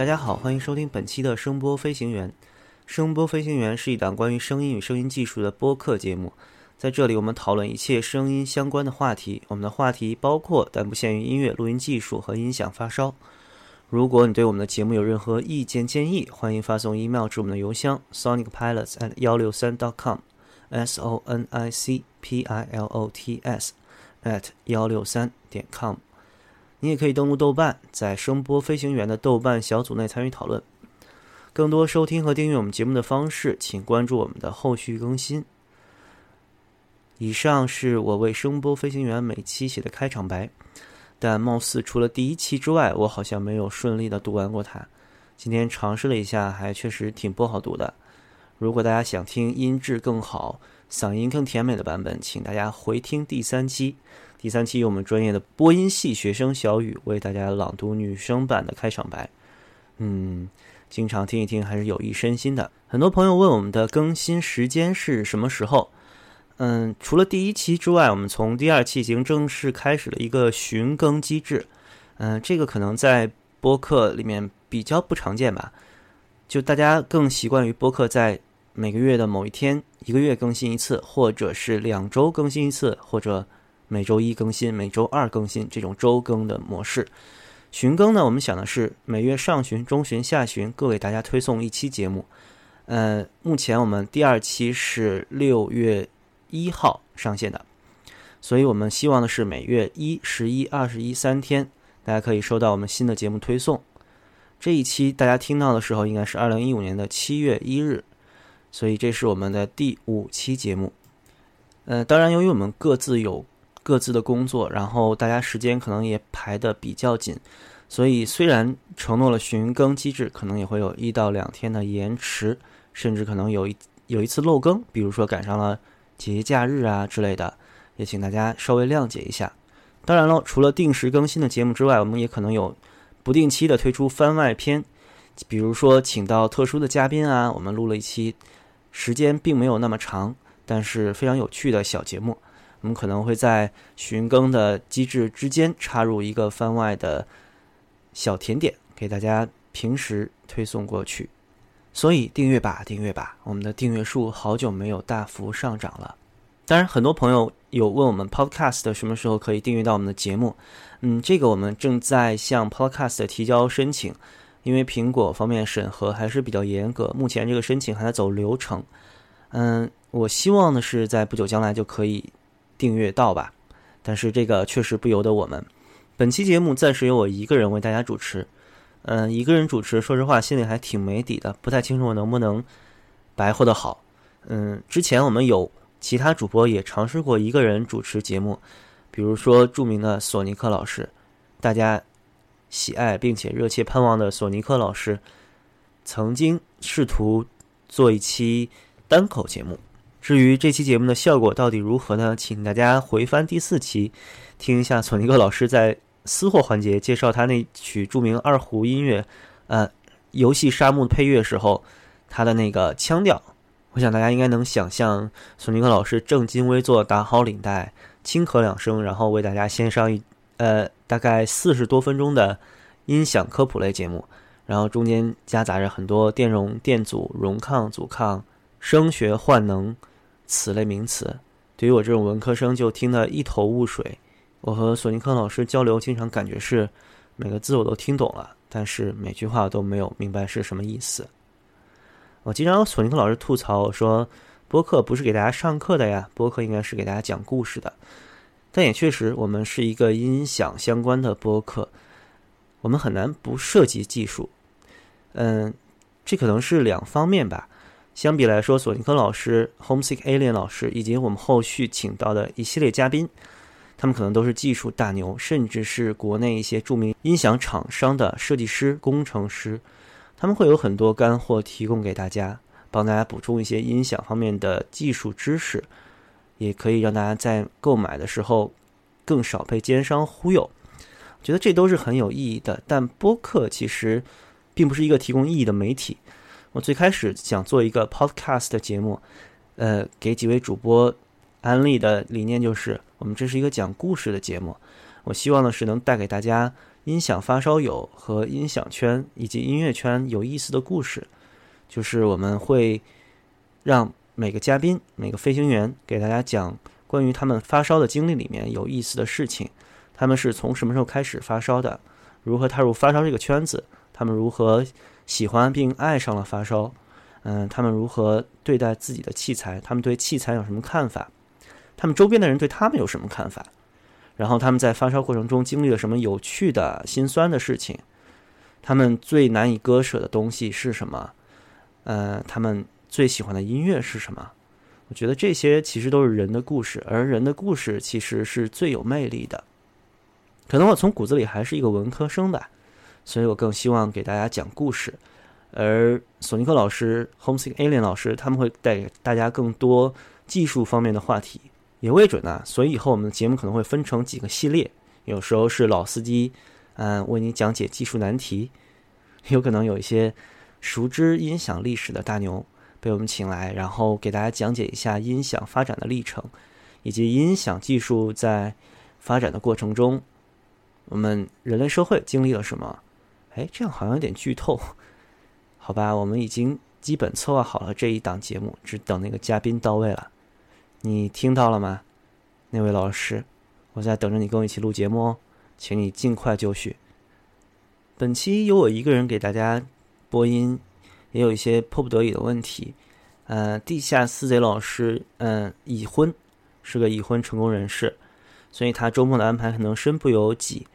大家好，欢迎收听本期的声波飞行员。声波飞行员是一档关于声音与声音技术的播客节目，在这里我们讨论一切声音相关的话题。我们的话题包括但不限于音乐、录音技术和音响发烧。如果你对我们的节目有任何意见建议，欢迎发送 email 至我们的邮箱 sonicpilots at 幺六三 .com，s o n i c p i l o t s at 幺六三点 com。你也可以登录豆瓣，在声波飞行员的豆瓣小组内参与讨论。更多收听和订阅我们节目的方式，请关注我们的后续更新。以上是我为声波飞行员每期写的开场白，但貌似除了第一期之外，我好像没有顺利的读完过它。今天尝试了一下，还确实挺不好读的。如果大家想听音质更好、嗓音更甜美的版本，请大家回听第三期。第三期由我们专业的播音系学生小雨为大家朗读女生版的开场白。嗯，经常听一听还是有益身心的。很多朋友问我们的更新时间是什么时候？嗯，除了第一期之外，我们从第二期已经正式开始了一个寻更机制。嗯，这个可能在播客里面比较不常见吧？就大家更习惯于播客在每个月的某一天，一个月更新一次，或者是两周更新一次，或者。每周一更新，每周二更新这种周更的模式。巡更呢，我们想的是每月上旬、中旬、下旬各给大家推送一期节目。呃，目前我们第二期是六月一号上线的，所以我们希望的是每月一、十一、二十一三天，大家可以收到我们新的节目推送。这一期大家听到的时候应该是二零一五年的七月一日，所以这是我们的第五期节目。呃，当然，由于我们各自有各自的工作，然后大家时间可能也排的比较紧，所以虽然承诺了巡更机制，可能也会有一到两天的延迟，甚至可能有一有一次漏更，比如说赶上了节假日啊之类的，也请大家稍微谅解一下。当然了，除了定时更新的节目之外，我们也可能有不定期的推出番外篇，比如说请到特殊的嘉宾啊，我们录了一期时间并没有那么长，但是非常有趣的小节目。我们可能会在寻更的机制之间插入一个番外的小甜点，给大家平时推送过去。所以订阅吧，订阅吧！我们的订阅数好久没有大幅上涨了。当然，很多朋友有问我们 Podcast 什么时候可以订阅到我们的节目。嗯，这个我们正在向 Podcast 提交申请，因为苹果方面审核还是比较严格，目前这个申请还在走流程。嗯，我希望的是在不久将来就可以。订阅到吧，但是这个确实不由得我们。本期节目暂时由我一个人为大家主持，嗯，一个人主持，说实话心里还挺没底的，不太清楚我能不能白活得好。嗯，之前我们有其他主播也尝试过一个人主持节目，比如说著名的索尼克老师，大家喜爱并且热切盼望的索尼克老师，曾经试图做一期单口节目。至于这期节目的效果到底如何呢？请大家回翻第四期，听一下索尼克老师在私货环节介绍他那曲著名二胡音乐，呃，游戏沙漠配乐时候，他的那个腔调，我想大家应该能想象，索尼克老师正襟危坐，打好领带，轻咳两声，然后为大家献上一呃大概四十多分钟的音响科普类节目，然后中间夹杂着很多电容、电阻、容抗、阻抗、声学换能。此类名词，对于我这种文科生就听得一头雾水。我和索尼克老师交流，经常感觉是每个字我都听懂了，但是每句话都没有明白是什么意思。我经常和索尼克老师吐槽我说，播客不是给大家上课的呀，播客应该是给大家讲故事的。但也确实，我们是一个音响相关的播客，我们很难不涉及技术。嗯，这可能是两方面吧。相比来说，索尼克老师、Homesick Alien 老师以及我们后续请到的一系列嘉宾，他们可能都是技术大牛，甚至是国内一些著名音响厂商的设计师、工程师。他们会有很多干货提供给大家，帮大家补充一些音响方面的技术知识，也可以让大家在购买的时候更少被奸商忽悠。觉得这都是很有意义的。但播客其实并不是一个提供意义的媒体。我最开始想做一个 podcast 的节目，呃，给几位主播安利的理念就是，我们这是一个讲故事的节目。我希望的是能带给大家音响发烧友和音响圈以及音乐圈有意思的故事，就是我们会让每个嘉宾、每个飞行员给大家讲关于他们发烧的经历里面有意思的事情。他们是从什么时候开始发烧的？如何踏入发烧这个圈子？他们如何喜欢并爱上了发烧？嗯，他们如何对待自己的器材？他们对器材有什么看法？他们周边的人对他们有什么看法？然后他们在发烧过程中经历了什么有趣的、心酸的事情？他们最难以割舍的东西是什么？呃，他们最喜欢的音乐是什么？我觉得这些其实都是人的故事，而人的故事其实是最有魅力的。可能我从骨子里还是一个文科生吧，所以我更希望给大家讲故事。而索尼克老师、Homesick Alien 老师他们会带给大家更多技术方面的话题。也未准呢，所以以后我们的节目可能会分成几个系列，有时候是老司机，嗯，为你讲解技术难题，有可能有一些熟知音响历史的大牛被我们请来，然后给大家讲解一下音响发展的历程，以及音响技术在发展的过程中，我们人类社会经历了什么？哎，这样好像有点剧透，好吧，我们已经基本策划好了这一档节目，只等那个嘉宾到位了。你听到了吗，那位老师？我在等着你跟我一起录节目哦，请你尽快就绪。本期由我一个人给大家播音，也有一些迫不得已的问题。呃，地下私贼老师，嗯，已婚，是个已婚成功人士，所以他周末的安排可能身不由己，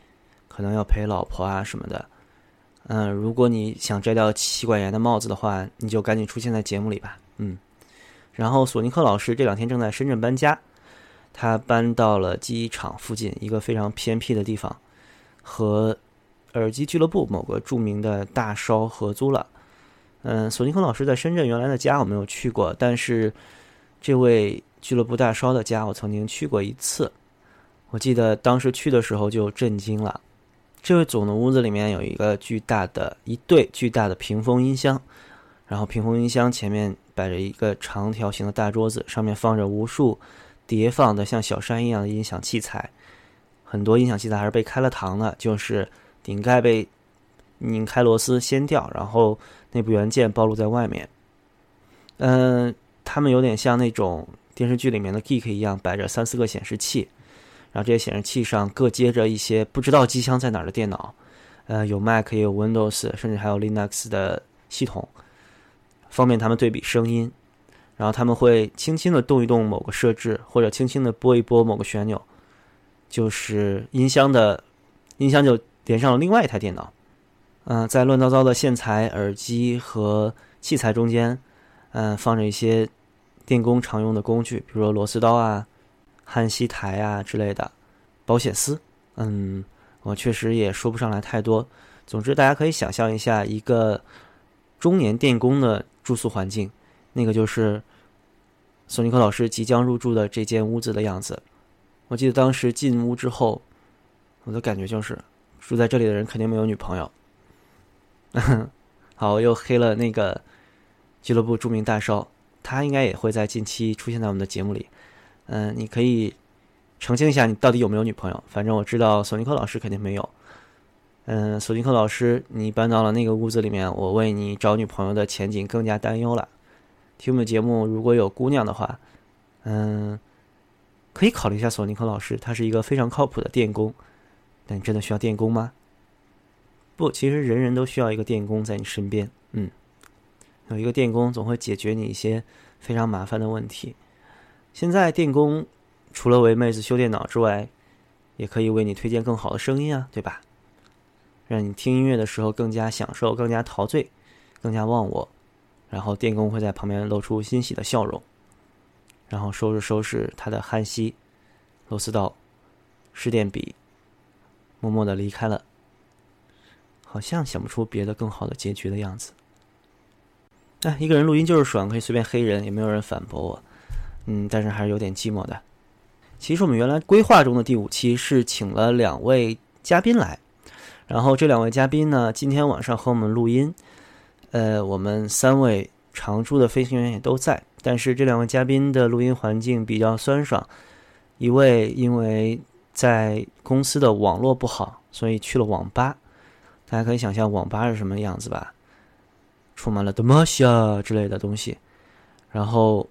可能要陪老婆啊什么的。嗯，如果你想摘掉妻管严的帽子的话，你就赶紧出现在节目里吧。嗯。然后，索尼克老师这两天正在深圳搬家，他搬到了机场附近一个非常偏僻的地方，和耳机俱乐部某个著名的大烧合租了。嗯，索尼克老师在深圳原来的家我没有去过，但是这位俱乐部大烧的家我曾经去过一次。我记得当时去的时候就震惊了，这位总的屋子里面有一个巨大的一对巨大的屏风音箱，然后屏风音箱前面。摆着一个长条形的大桌子，上面放着无数叠放的像小山一样的音响器材，很多音响器材还是被开了膛的，就是顶盖被拧开螺丝掀掉，然后内部元件暴露在外面。嗯，他们有点像那种电视剧里面的 geek 一样，摆着三四个显示器，然后这些显示器上各接着一些不知道机箱在哪儿的电脑，呃，有 Mac 也有 Windows，甚至还有 Linux 的系统。方便他们对比声音，然后他们会轻轻的动一动某个设置，或者轻轻的拨一拨某个旋钮，就是音箱的音箱就连上了另外一台电脑。嗯，在乱糟糟的线材、耳机和器材中间，嗯，放着一些电工常用的工具，比如说螺丝刀啊、焊锡台啊之类的，保险丝。嗯，我确实也说不上来太多。总之，大家可以想象一下一个中年电工的。住宿环境，那个就是索尼克老师即将入住的这间屋子的样子。我记得当时进屋之后，我的感觉就是住在这里的人肯定没有女朋友。好，又黑了那个俱乐部著名大少，他应该也会在近期出现在我们的节目里。嗯，你可以澄清一下，你到底有没有女朋友？反正我知道索尼克老师肯定没有。嗯，索尼克老师，你搬到了那个屋子里面，我为你找女朋友的前景更加担忧了。听我们节目，如果有姑娘的话，嗯，可以考虑一下索尼克老师，他是一个非常靠谱的电工。但真的需要电工吗？不，其实人人都需要一个电工在你身边。嗯，有一个电工总会解决你一些非常麻烦的问题。现在电工除了为妹子修电脑之外，也可以为你推荐更好的声音啊，对吧？让你听音乐的时候更加享受、更加陶醉、更加忘我，然后电工会在旁边露出欣喜的笑容，然后收拾收拾他的焊锡、螺丝刀、湿电笔，默默的离开了，好像想不出别的更好的结局的样子。哎，一个人录音就是爽，可以随便黑人，也没有人反驳我。嗯，但是还是有点寂寞的。其实我们原来规划中的第五期是请了两位嘉宾来。然后这两位嘉宾呢，今天晚上和我们录音，呃，我们三位常驻的飞行员也都在。但是这两位嘉宾的录音环境比较酸爽，一位因为在公司的网络不好，所以去了网吧。大家可以想象网吧是什么样子吧，充满了 d e m o s i a 之类的东西。然后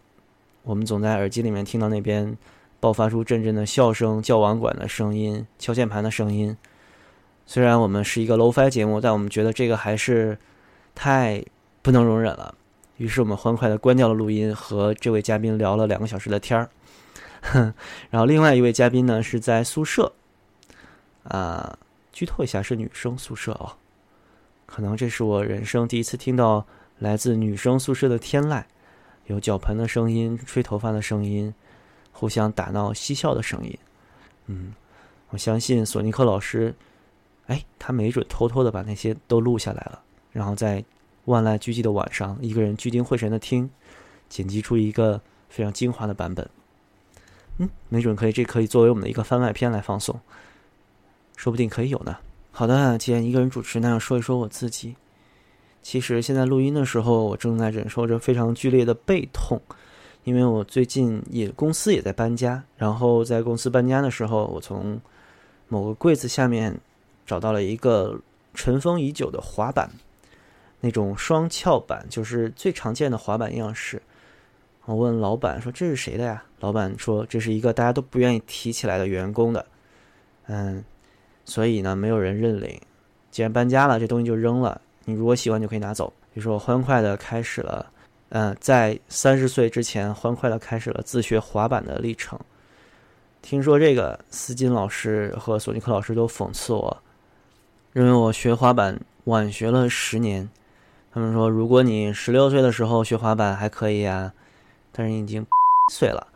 我们总在耳机里面听到那边爆发出阵阵的笑声、叫网管的声音、敲键盘的声音。虽然我们是一个 low-fi 节目，但我们觉得这个还是太不能容忍了。于是我们欢快的关掉了录音，和这位嘉宾聊了两个小时的天儿。然后另外一位嘉宾呢是在宿舍，啊，剧透一下是女生宿舍哦，可能这是我人生第一次听到来自女生宿舍的天籁，有脚盆的声音、吹头发的声音、互相打闹嬉笑的声音。嗯，我相信索尼克老师。哎，他没准偷偷的把那些都录下来了，然后在万籁俱寂的晚上，一个人聚精会神的听，剪辑出一个非常精华的版本。嗯，没准可以，这可以作为我们的一个番外篇来放送，说不定可以有呢。好的，既然一个人主持，那要说一说我自己。其实现在录音的时候，我正在忍受着非常剧烈的背痛，因为我最近也公司也在搬家，然后在公司搬家的时候，我从某个柜子下面。找到了一个尘封已久的滑板，那种双翘板，就是最常见的滑板样式。我问老板说：“这是谁的呀？”老板说：“这是一个大家都不愿意提起来的员工的。”嗯，所以呢，没有人认领。既然搬家了，这东西就扔了。你如果喜欢，就可以拿走。于是我欢快的开始了，嗯，在三十岁之前，欢快的开始了自学滑板的历程。听说这个斯金老师和索尼克老师都讽刺我。认为我学滑板晚学了十年，他们说如果你十六岁的时候学滑板还可以啊，但是你已经 岁了，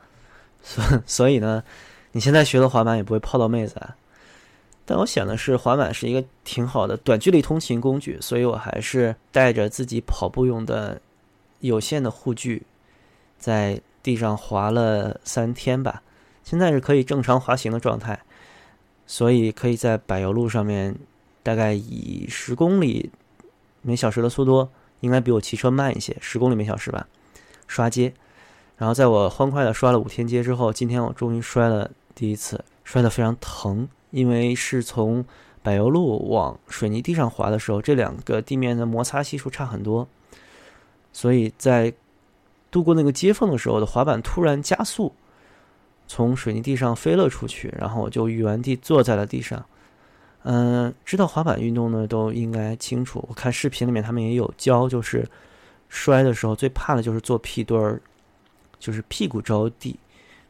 所所以呢，你现在学的滑板也不会泡到妹子啊。但我想的是，滑板是一个挺好的短距离通勤工具，所以我还是带着自己跑步用的有限的护具，在地上滑了三天吧，现在是可以正常滑行的状态，所以可以在柏油路上面。大概以十公里每小时的速度，应该比我骑车慢一些，十公里每小时吧。刷街，然后在我欢快的刷了五天街之后，今天我终于摔了第一次，摔得非常疼，因为是从柏油路往水泥地上滑的时候，这两个地面的摩擦系数差很多，所以在度过那个接缝的时候，的滑板突然加速，从水泥地上飞了出去，然后我就原地坐在了地上。嗯，知道滑板运动呢，都应该清楚。我看视频里面他们也有教，就是摔的时候最怕的就是做屁墩儿，就是屁股着地，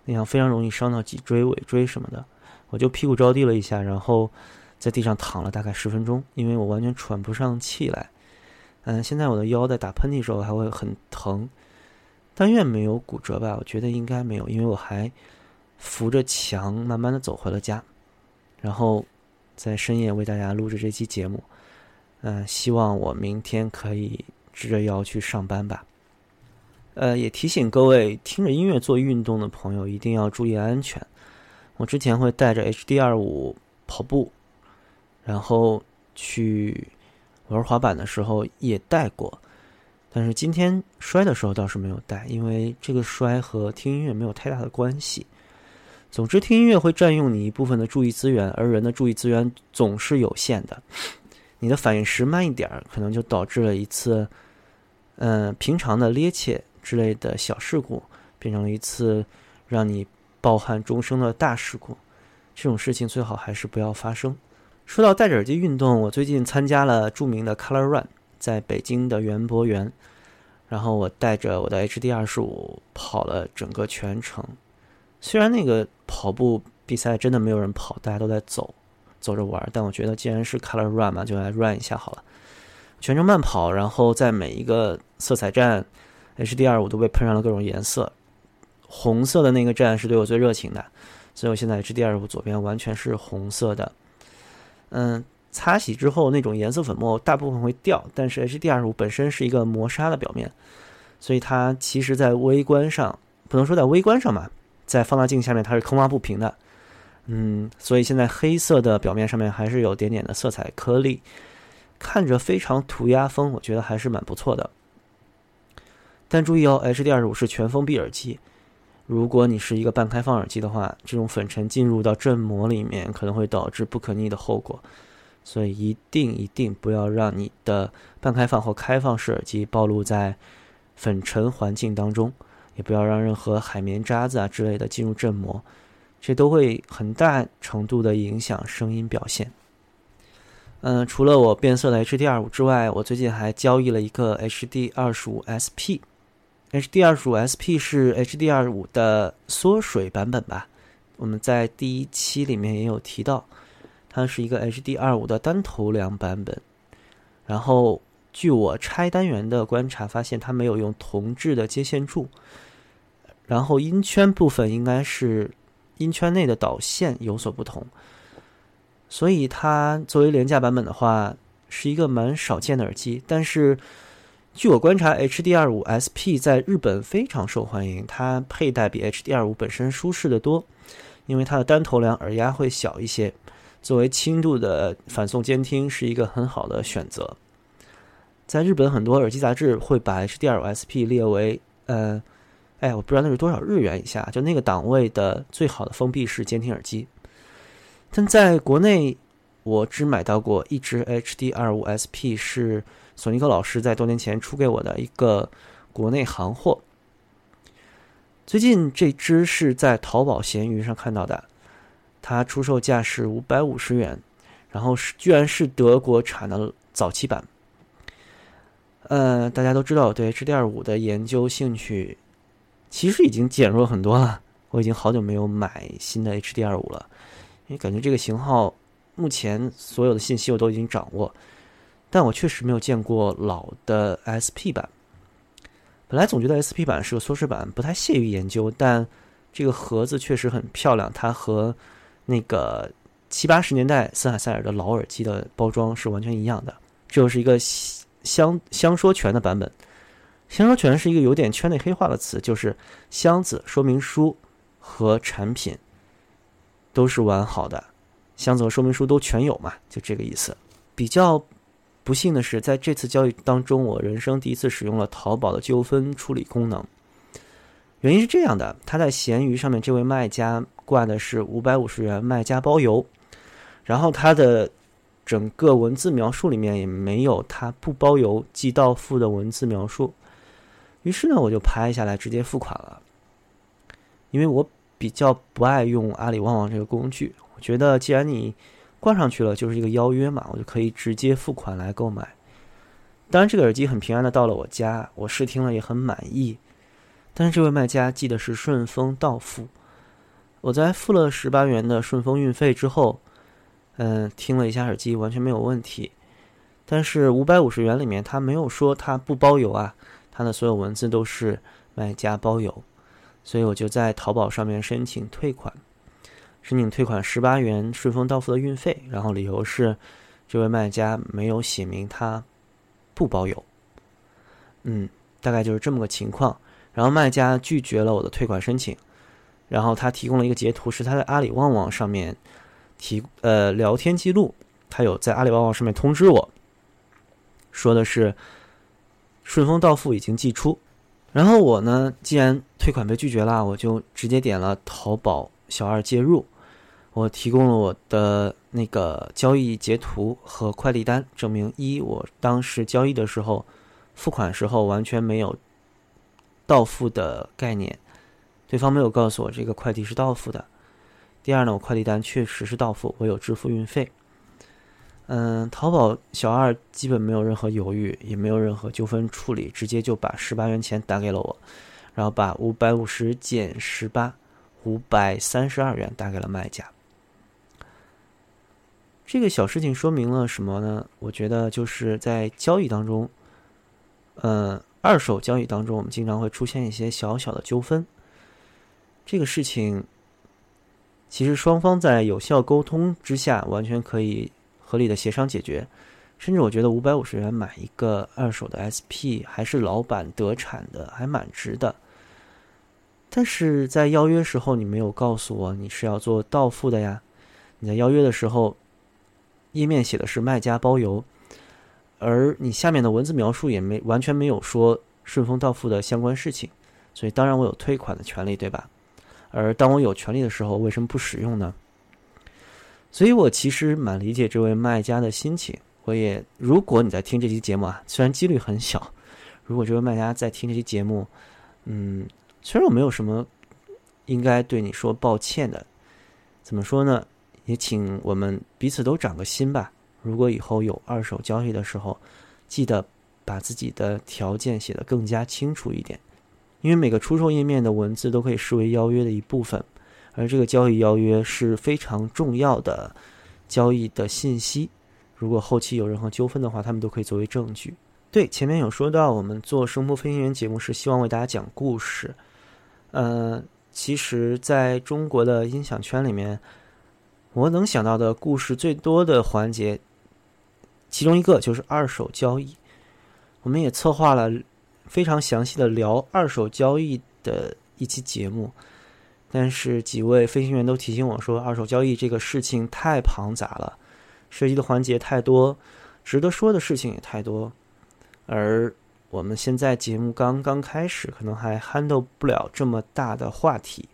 那样非常容易伤到脊椎、尾椎什么的。我就屁股着地了一下，然后在地上躺了大概十分钟，因为我完全喘不上气来。嗯，现在我的腰在打喷嚏的时候还会很疼，但愿没有骨折吧？我觉得应该没有，因为我还扶着墙慢慢的走回了家，然后。在深夜为大家录制这期节目，嗯，希望我明天可以直着腰去上班吧。呃，也提醒各位听着音乐做运动的朋友一定要注意安全。我之前会带着 HD 二五跑步，然后去玩滑板的时候也带过，但是今天摔的时候倒是没有带，因为这个摔和听音乐没有太大的关系。总之，听音乐会占用你一部分的注意资源，而人的注意资源总是有限的。你的反应时慢一点儿，可能就导致了一次，嗯，平常的趔趄之类的小事故，变成了一次让你抱憾终生的大事故。这种事情最好还是不要发生。说到戴着耳机运动，我最近参加了著名的 Color Run，在北京的园博园，然后我带着我的 HD 二十五跑了整个全程。虽然那个跑步比赛真的没有人跑，大家都在走，走着玩，但我觉得既然是 Color Run 嘛，就来 Run 一下好了。全程慢跑，然后在每一个色彩站，HDR 都被喷上了各种颜色。红色的那个站是对我最热情的，所以我现在 HDR 左边完全是红色的。嗯，擦洗之后那种颜色粉末大部分会掉，但是 HDR 本身是一个磨砂的表面，所以它其实在微观上不能说在微观上嘛。在放大镜下面，它是坑洼不平的，嗯，所以现在黑色的表面上面还是有点点的色彩颗粒，看着非常涂鸦风，我觉得还是蛮不错的。但注意哦，HD 二十五是全封闭耳机，如果你是一个半开放耳机的话，这种粉尘进入到振膜里面，可能会导致不可逆的后果。所以一定一定不要让你的半开放或开放式耳机暴露在粉尘环境当中，也不要让任何海绵渣子啊之类的进入振膜，这都会很大程度的影响声音表现。嗯，除了我变色的 HD 二五之外，我最近还交易了一个 HD 二十五 SP。HD 二十五 SP 是 HD 二五的缩水版本吧？我们在第一期里面也有提到。它是一个 HD 二五的单头梁版本，然后据我拆单元的观察，发现它没有用铜制的接线柱，然后音圈部分应该是音圈内的导线有所不同，所以它作为廉价版本的话，是一个蛮少见的耳机。但是据我观察，HD 二五 SP 在日本非常受欢迎，它佩戴比 HD 二五本身舒适的多，因为它的单头梁耳压会小一些。作为轻度的反送监听是一个很好的选择。在日本，很多耳机杂志会把 HDR5SP 列为，呃，哎，我不知道那是多少日元以下，就那个档位的最好的封闭式监听耳机。但在国内，我只买到过一只 HD25SP，是索尼克老师在多年前出给我的一个国内行货。最近这只是在淘宝、闲鱼上看到的。它出售价是五百五十元，然后是居然是德国产的早期版。呃，大家都知道我对 HDR5 的研究兴趣其实已经减弱很多了。我已经好久没有买新的 HDR5 了，因为感觉这个型号目前所有的信息我都已经掌握，但我确实没有见过老的 SP 版。本来总觉得 SP 版是个缩水版，不太屑于研究，但这个盒子确实很漂亮，它和那个七八十年代森海塞尔的老耳机的包装是完全一样的，这就是一个箱箱说全的版本。箱说全是一个有点圈内黑化的词，就是箱子、说明书和产品都是完好的，箱子和说明书都全有嘛，就这个意思。比较不幸的是，在这次交易当中，我人生第一次使用了淘宝的纠纷处理功能。原因是这样的，他在闲鱼上面这位卖家挂的是五百五十元卖家包邮，然后他的整个文字描述里面也没有他不包邮寄到付的文字描述，于是呢我就拍下来直接付款了，因为我比较不爱用阿里旺旺这个工具，我觉得既然你挂上去了就是一个邀约嘛，我就可以直接付款来购买。当然这个耳机很平安的到了我家，我试听了也很满意。但是这位卖家寄的是顺丰到付，我在付了十八元的顺丰运费之后，嗯，听了一下耳机完全没有问题。但是五百五十元里面他没有说他不包邮啊，他的所有文字都是卖家包邮，所以我就在淘宝上面申请退款，申请退款十八元顺丰到付的运费，然后理由是这位卖家没有写明他不包邮。嗯，大概就是这么个情况。然后卖家拒绝了我的退款申请，然后他提供了一个截图，是他在阿里旺旺上面提呃聊天记录，他有在阿里旺旺上面通知我，说的是顺丰到付已经寄出。然后我呢，既然退款被拒绝了，我就直接点了淘宝小二介入，我提供了我的那个交易截图和快递单，证明一我当时交易的时候付款时候完全没有。到付的概念，对方没有告诉我这个快递是到付的。第二呢，我快递单确实是到付，我有支付运费。嗯，淘宝小二基本没有任何犹豫，也没有任何纠纷处理，直接就把十八元钱打给了我，然后把五百五十减十八，五百三十二元打给了卖家。这个小事情说明了什么呢？我觉得就是在交易当中，嗯。二手交易当中，我们经常会出现一些小小的纠纷。这个事情其实双方在有效沟通之下，完全可以合理的协商解决。甚至我觉得五百五十元买一个二手的 SP，还是老板德产的，还蛮值的。但是在邀约时候，你没有告诉我你是要做到付的呀？你在邀约的时候，页面写的是卖家包邮。而你下面的文字描述也没完全没有说顺丰到付的相关事情，所以当然我有退款的权利，对吧？而当我有权利的时候，为什么不使用呢？所以我其实蛮理解这位卖家的心情。我也，如果你在听这期节目啊，虽然几率很小，如果这位卖家在听这期节目，嗯，虽然我没有什么应该对你说抱歉的，怎么说呢？也请我们彼此都长个心吧。如果以后有二手交易的时候，记得把自己的条件写得更加清楚一点，因为每个出售页面的文字都可以视为邀约的一部分，而这个交易邀约是非常重要的交易的信息。如果后期有任何纠纷的话，他们都可以作为证据。对，前面有说到，我们做声波飞行员节目是希望为大家讲故事。呃，其实在中国的音响圈里面，我能想到的故事最多的环节。其中一个就是二手交易，我们也策划了非常详细的聊二手交易的一期节目，但是几位飞行员都提醒我说，二手交易这个事情太庞杂了，涉及的环节太多，值得说的事情也太多，而我们现在节目刚刚开始，可能还 handle 不了这么大的话题，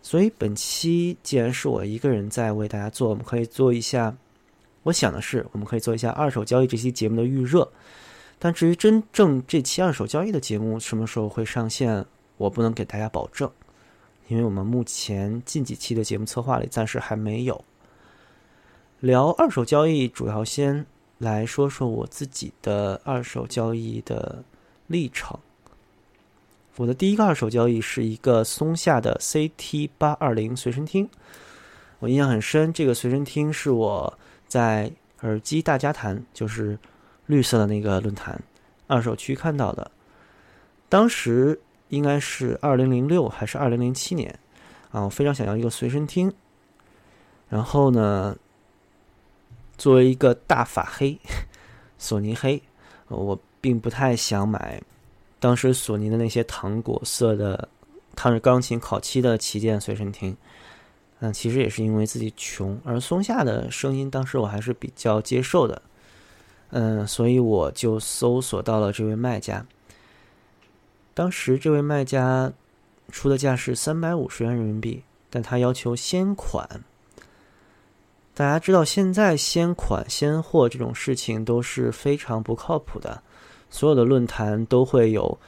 所以本期既然是我一个人在为大家做，我们可以做一下。我想的是，我们可以做一下二手交易这期节目的预热，但至于真正这期二手交易的节目什么时候会上线，我不能给大家保证，因为我们目前近几期的节目策划里暂时还没有。聊二手交易，主要先来说说我自己的二手交易的历程。我的第一个二手交易是一个松下的 CT 八二零随身听，我印象很深，这个随身听是我。在耳机大家谈，就是绿色的那个论坛二手区看到的，当时应该是二零零六还是二零零七年啊？我非常想要一个随身听，然后呢，作为一个大法黑，索尼黑，我并不太想买当时索尼的那些糖果色的烫着钢琴烤漆的旗舰随身听。嗯，其实也是因为自己穷，而松下的声音当时我还是比较接受的，嗯，所以我就搜索到了这位卖家。当时这位卖家出的价是三百五十元人民币，但他要求先款。大家知道，现在先款先货这种事情都是非常不靠谱的，所有的论坛都会有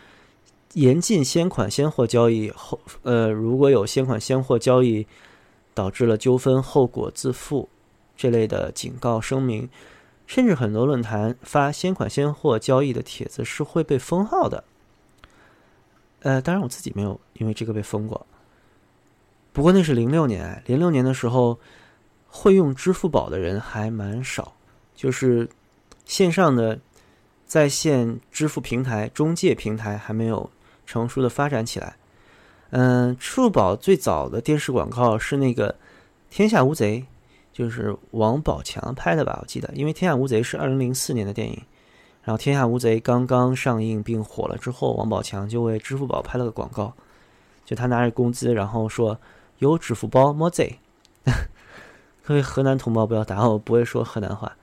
严禁先款先货交易后，呃，如果有先款先货交易。导致了纠纷，后果自负这类的警告声明，甚至很多论坛发先款先货交易的帖子是会被封号的。呃，当然我自己没有因为这个被封过。不过那是零六年，零六年的时候，会用支付宝的人还蛮少，就是线上的在线支付平台、中介平台还没有成熟的发展起来。嗯，支付宝最早的电视广告是那个《天下无贼》，就是王宝强拍的吧？我记得，因为《天下无贼》是二零零四年的电影，然后《天下无贼》刚刚上映并火了之后，王宝强就为支付宝拍了个广告，就他拿着工资，然后说有支付宝么贼。各位河南同胞不要打我，不会说河南话。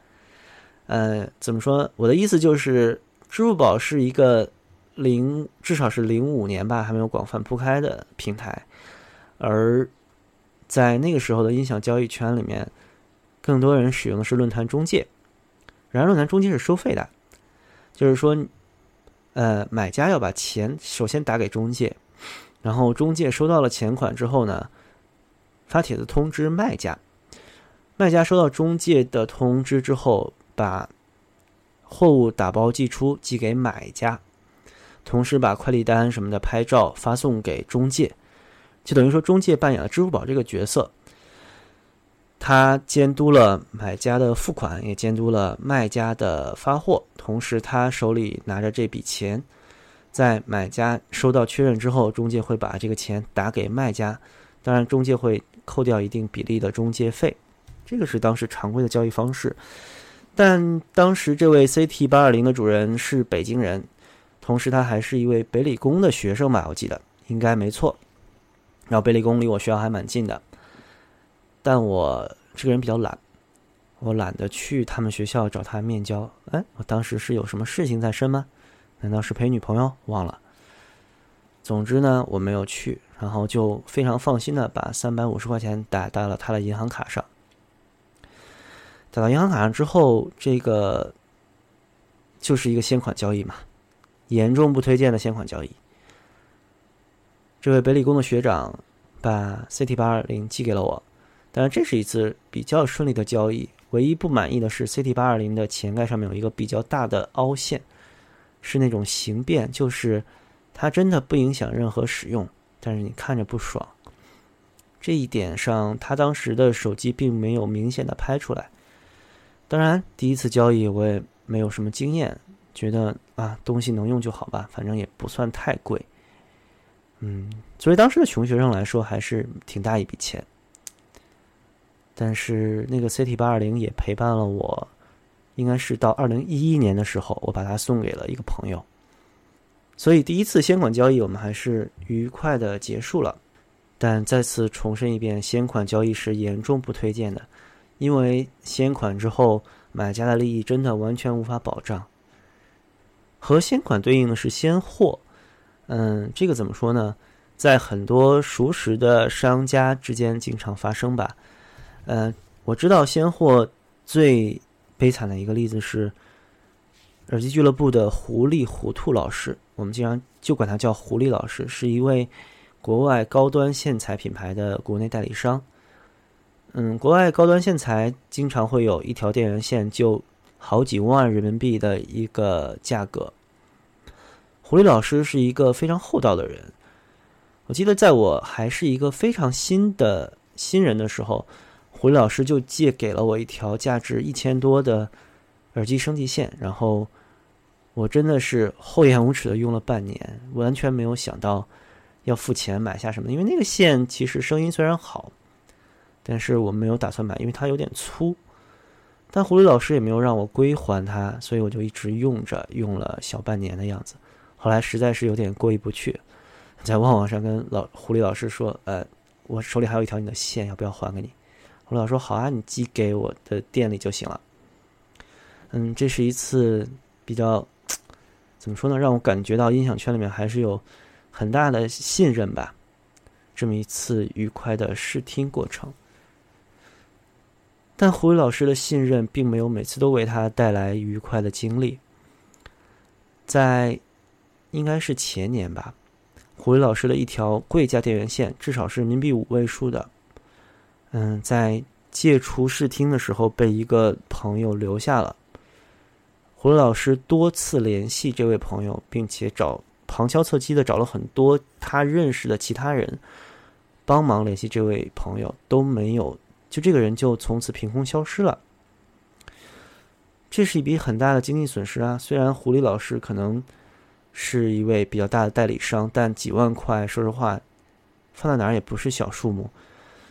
呃，怎么说？我的意思就是，支付宝是一个。零至少是零五年吧，还没有广泛铺开的平台，而在那个时候的音响交易圈里面，更多人使用的是论坛中介。然而，论坛中介是收费的，就是说，呃，买家要把钱首先打给中介，然后中介收到了钱款之后呢，发帖子通知卖家，卖家收到中介的通知之后，把货物打包寄出，寄给买家。同时把快递单什么的拍照发送给中介，就等于说中介扮演了支付宝这个角色，他监督了买家的付款，也监督了卖家的发货。同时，他手里拿着这笔钱，在买家收到确认之后，中介会把这个钱打给卖家，当然中介会扣掉一定比例的中介费。这个是当时常规的交易方式。但当时这位 CT 八二零的主人是北京人。同时，他还是一位北理工的学生吧，我记得应该没错。然后北理工离我学校还蛮近的，但我这个人比较懒，我懒得去他们学校找他面交。哎，我当时是有什么事情在身吗？难道是陪女朋友？忘了。总之呢，我没有去，然后就非常放心的把三百五十块钱打到了他的银行卡上。打到银行卡上之后，这个就是一个先款交易嘛，严重不推荐的先款交易。这位北理工的学长把 CT 八二零寄给了我，当然这是一次比较顺利的交易。唯一不满意的是 CT 八二零的前盖上面有一个比较大的凹陷，是那种形变，就是它真的不影响任何使用，但是你看着不爽。这一点上，他当时的手机并没有明显的拍出来。当然，第一次交易我也没有什么经验，觉得啊东西能用就好吧，反正也不算太贵。嗯，作为当时的穷学生来说，还是挺大一笔钱。但是那个 CT 八二零也陪伴了我，应该是到二零一一年的时候，我把它送给了一个朋友。所以第一次先款交易我们还是愉快的结束了。但再次重申一遍，先款交易是严重不推荐的，因为先款之后买家的利益真的完全无法保障。和先款对应的是先货。嗯，这个怎么说呢？在很多熟识的商家之间经常发生吧。呃，我知道先货最悲惨的一个例子是耳机俱乐部的狐狸糊涂老师，我们经常就管他叫狐狸老师，是一位国外高端线材品牌的国内代理商。嗯，国外高端线材经常会有一条电源线就好几万人民币的一个价格。狐狸老师是一个非常厚道的人。我记得在我还是一个非常新的新人的时候，狐狸老师就借给了我一条价值一千多的耳机升级线，然后我真的是厚颜无耻的用了半年，完全没有想到要付钱买下什么。因为那个线其实声音虽然好，但是我没有打算买，因为它有点粗。但狐狸老师也没有让我归还它，所以我就一直用着，用了小半年的样子。后来实在是有点过意不去，在旺旺上跟老狐狸老师说：“呃，我手里还有一条你的线，要不要还给你？”狐狸老师说：“好啊，你寄给我的店里就行了。”嗯，这是一次比较怎么说呢，让我感觉到音响圈里面还是有很大的信任吧。这么一次愉快的试听过程，但狐狸老师的信任并没有每次都为他带来愉快的经历，在。应该是前年吧，狐狸老师的一条贵价电源线，至少是人民币五位数的。嗯，在借出试听的时候被一个朋友留下了。狐狸老师多次联系这位朋友，并且找旁敲侧击的找了很多他认识的其他人帮忙联系这位朋友，都没有，就这个人就从此凭空消失了。这是一笔很大的经济损失啊！虽然狐狸老师可能。是一位比较大的代理商，但几万块，说实话，放在哪儿也不是小数目。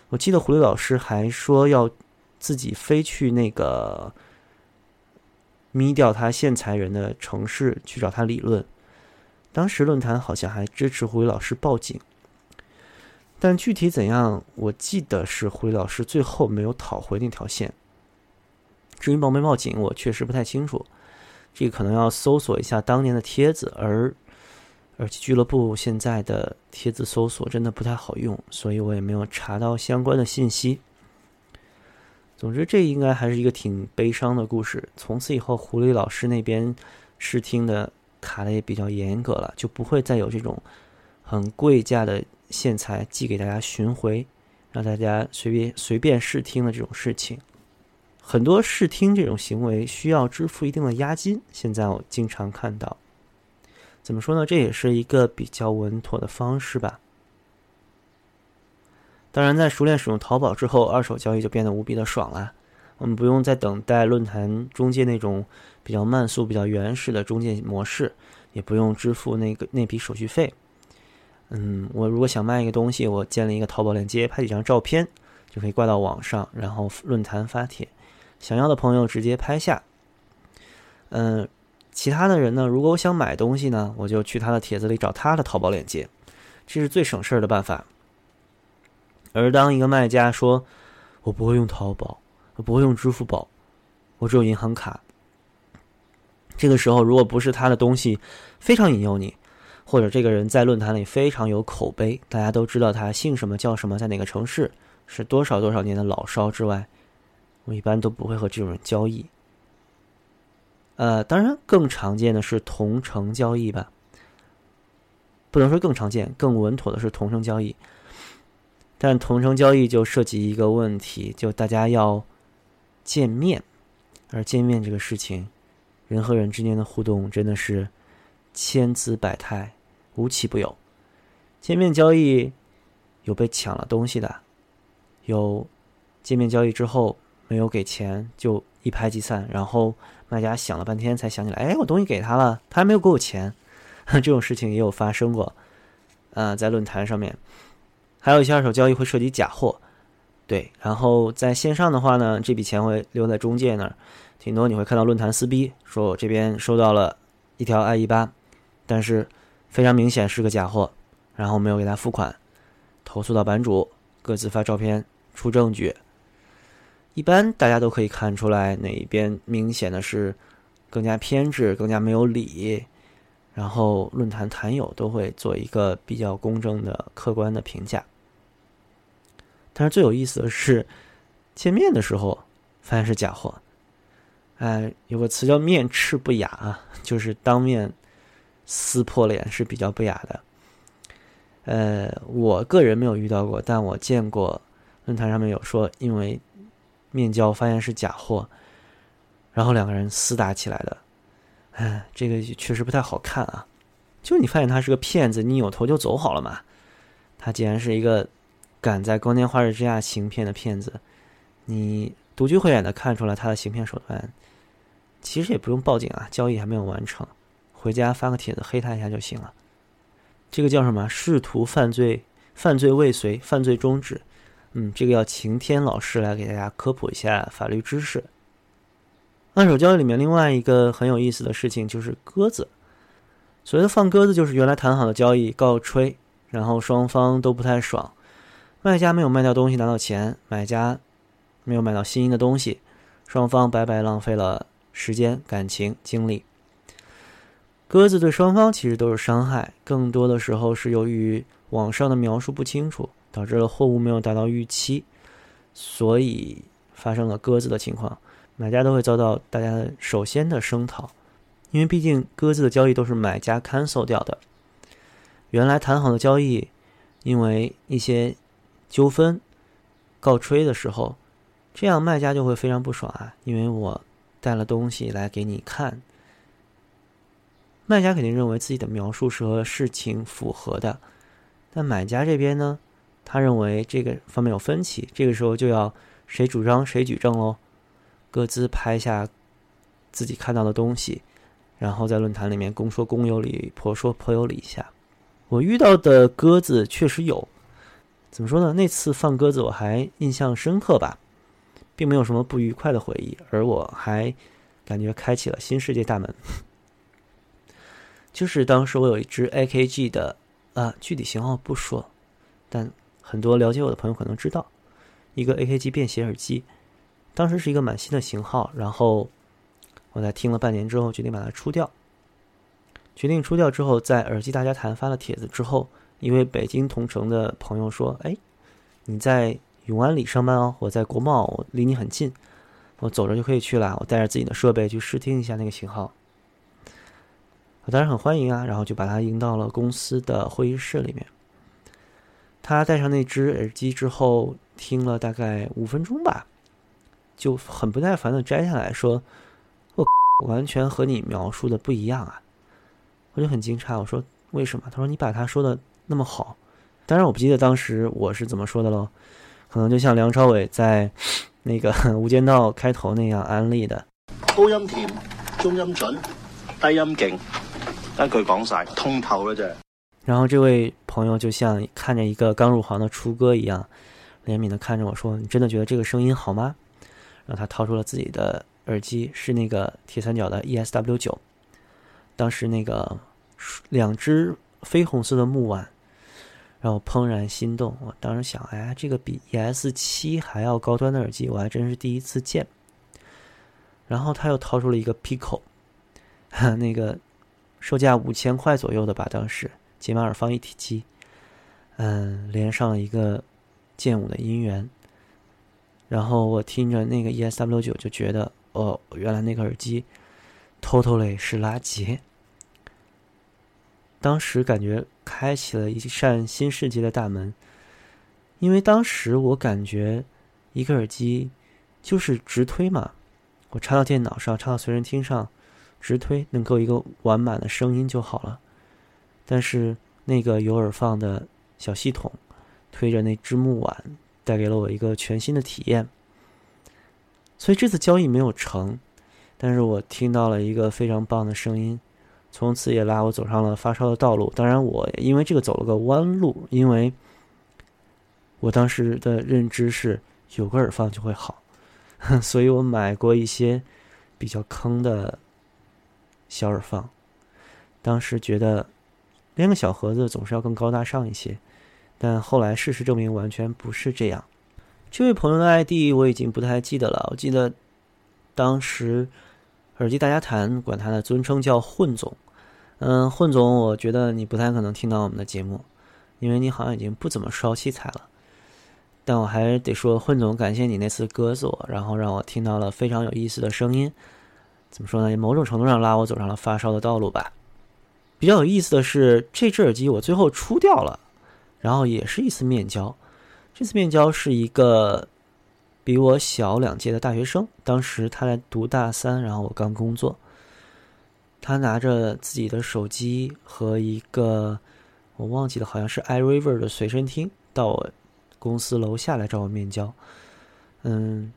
我记得狐狸老师还说要自己飞去那个咪掉他线材人的城市去找他理论。当时论坛好像还支持狐狸老师报警，但具体怎样，我记得是狐狸老师最后没有讨回那条线。至于报没报警，我确实不太清楚。这个可能要搜索一下当年的帖子，而而且俱乐部现在的帖子搜索真的不太好用，所以我也没有查到相关的信息。总之，这应该还是一个挺悲伤的故事。从此以后，狐狸老师那边试听的卡的也比较严格了，就不会再有这种很贵价的线材寄给大家巡回，让大家随便随便试听的这种事情。很多试听这种行为需要支付一定的押金，现在我经常看到。怎么说呢？这也是一个比较稳妥的方式吧。当然，在熟练使用淘宝之后，二手交易就变得无比的爽了。我们不用再等待论坛中介那种比较慢速、比较原始的中介模式，也不用支付那个那笔手续费。嗯，我如果想卖一个东西，我建立一个淘宝链接，拍几张照片，就可以挂到网上，然后论坛发帖。想要的朋友直接拍下，嗯，其他的人呢？如果我想买东西呢，我就去他的帖子里找他的淘宝链接，这是最省事儿的办法。而当一个卖家说“我不会用淘宝，我不会用支付宝，我只有银行卡”，这个时候如果不是他的东西非常引诱你，或者这个人在论坛里非常有口碑，大家都知道他姓什么叫什么，在哪个城市，是多少多少年的老烧之外，我一般都不会和这种人交易。呃，当然更常见的是同城交易吧，不能说更常见，更稳妥的是同城交易。但同城交易就涉及一个问题，就大家要见面，而见面这个事情，人和人之间的互动真的是千姿百态，无奇不有。见面交易有被抢了东西的，有见面交易之后没有给钱就一拍即散，然后卖家想了半天才想起来，哎，我东西给他了，他还没有给我钱，这种事情也有发生过，呃，在论坛上面。还有一些二手交易会涉及假货，对。然后在线上的话呢，这笔钱会留在中介那儿，挺多你会看到论坛撕逼，说我这边收到了一条 i 一八，但是非常明显是个假货，然后没有给他付款，投诉到版主，各自发照片出证据。一般大家都可以看出来哪一边明显的是更加偏执、更加没有理。然后论坛坛友都会做一个比较公正的、客观的评价。但是最有意思的是，见面的时候发现是假货。哎，有个词叫“面赤不雅”，啊，就是当面撕破脸是比较不雅的。呃，我个人没有遇到过，但我见过论坛上面有说，因为面交发现是假货，然后两个人厮打起来的。哎，这个确实不太好看啊！就你发现他是个骗子，你扭头就走好了嘛。他既然是一个敢在光天化日之下行骗的骗子，你独具慧眼的看出来他的行骗手段，其实也不用报警啊，交易还没有完成，回家发个帖子黑他一下就行了。这个叫什么？试图犯罪，犯罪未遂，犯罪终止。嗯，这个要晴天老师来给大家科普一下法律知识。二手交易里面另外一个很有意思的事情就是鸽子。所谓的放鸽子，就是原来谈好的交易告吹，然后双方都不太爽，卖家没有卖掉东西拿到钱，买家没有买到心仪的东西，双方白白浪费了时间、感情、精力。鸽子对双方其实都是伤害，更多的时候是由于网上的描述不清楚，导致了货物没有达到预期，所以发生了鸽子的情况。买家都会遭到大家首先的声讨，因为毕竟鸽子的交易都是买家 cancel 掉的。原来谈好的交易，因为一些纠纷告吹的时候，这样卖家就会非常不爽啊！因为我带了东西来给你看，卖家肯定认为自己的描述是和事情符合的，但买家这边呢，他认为这个方面有分歧，这个时候就要谁主张谁举证喽。各自拍下自己看到的东西，然后在论坛里面公说公有理，婆说婆有理一下。我遇到的鸽子确实有，怎么说呢？那次放鸽子我还印象深刻吧，并没有什么不愉快的回忆，而我还感觉开启了新世界大门。就是当时我有一只 AKG 的啊，具体型号不说，但很多了解我的朋友可能知道，一个 AKG 便携耳机。当时是一个满新的型号，然后我在听了半年之后，决定把它出掉。决定出掉之后，在耳机大家谈发了帖子之后，一位北京同城的朋友说：“哎，你在永安里上班哦，我在国贸，我离你很近，我走着就可以去了。我带着自己的设备去试听一下那个型号。”当然很欢迎啊，然后就把他迎到了公司的会议室里面。他戴上那只耳机之后，听了大概五分钟吧。就很不耐烦的摘下来说：“我完全和你描述的不一样啊！”我就很惊诧，我说：“为什么？”他说：“你把他说的那么好。”当然，我不记得当时我是怎么说的喽，可能就像梁朝伟在那个《无间道》开头那样安利的：高音甜，中音准，低音劲，一句讲晒，通透了啫。然后这位朋友就像看着一个刚入行的初哥一样，怜悯的看着我说：“你真的觉得这个声音好吗？”然后他掏出了自己的耳机，是那个铁三角的 ESW 九。当时那个两只绯红色的木碗，让我怦然心动。我当时想，哎，这个比 ES 七还要高端的耳机，我还真是第一次见。然后他又掏出了一个 Pico，那个售价五千块左右的吧，当时解码耳放一体机，嗯，连上了一个剑舞的音源，然后我听着那个 ESW 九就觉得，哦，原来那个耳机 totally 是垃圾。当时感觉开启了一扇新世界的大门，因为当时我感觉一个耳机就是直推嘛，我插到电脑上，插到随身听上，直推能够一个完满的声音就好了。但是那个有耳放的小系统推着那只木碗，带给了我一个全新的体验。所以这次交易没有成，但是我听到了一个非常棒的声音。从此也拉我走上了发烧的道路。当然，我因为这个走了个弯路，因为我当时的认知是有个耳放就会好，所以我买过一些比较坑的小耳放。当时觉得拎个小盒子总是要更高大上一些，但后来事实证明完全不是这样。这位朋友的 ID 我已经不太记得了，我记得当时。耳机大家谈，管他的尊称叫混总。嗯，混总，我觉得你不太可能听到我们的节目，因为你好像已经不怎么烧器材了。但我还得说，混总，感谢你那次鸽子我，然后让我听到了非常有意思的声音。怎么说呢？某种程度上拉我走上了发烧的道路吧。比较有意思的是，这只耳机我最后出掉了，然后也是一次面交。这次面交是一个。比我小两届的大学生，当时他在读大三，然后我刚工作。他拿着自己的手机和一个我忘记了，好像是 iRiver 的随身听，到我公司楼下来找我面交。嗯，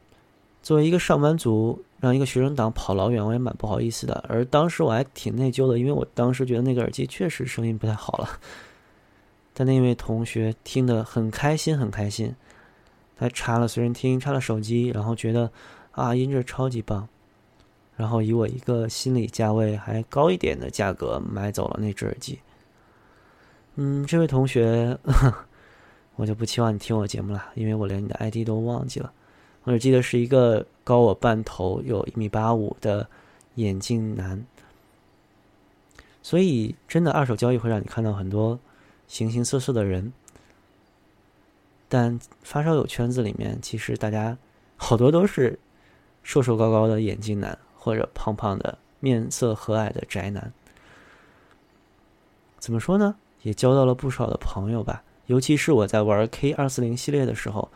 作为一个上班族，让一个学生党跑老远，我也蛮不好意思的。而当时我还挺内疚的，因为我当时觉得那个耳机确实声音不太好了。但那位同学听得很开心，很开心。他插了随身听，插了手机，然后觉得啊音质超级棒，然后以我一个心理价位还高一点的价格买走了那只耳机。嗯，这位同学，我就不期望你听我节目了，因为我连你的 ID 都忘记了。我只记得是一个高我半头、有一米八五的眼镜男。所以，真的二手交易会让你看到很多形形色色的人。但发烧友圈子里面，其实大家好多都是瘦瘦高高的眼镜男，或者胖胖的面色和蔼的宅男。怎么说呢？也交到了不少的朋友吧。尤其是我在玩 K 二四零系列的时候，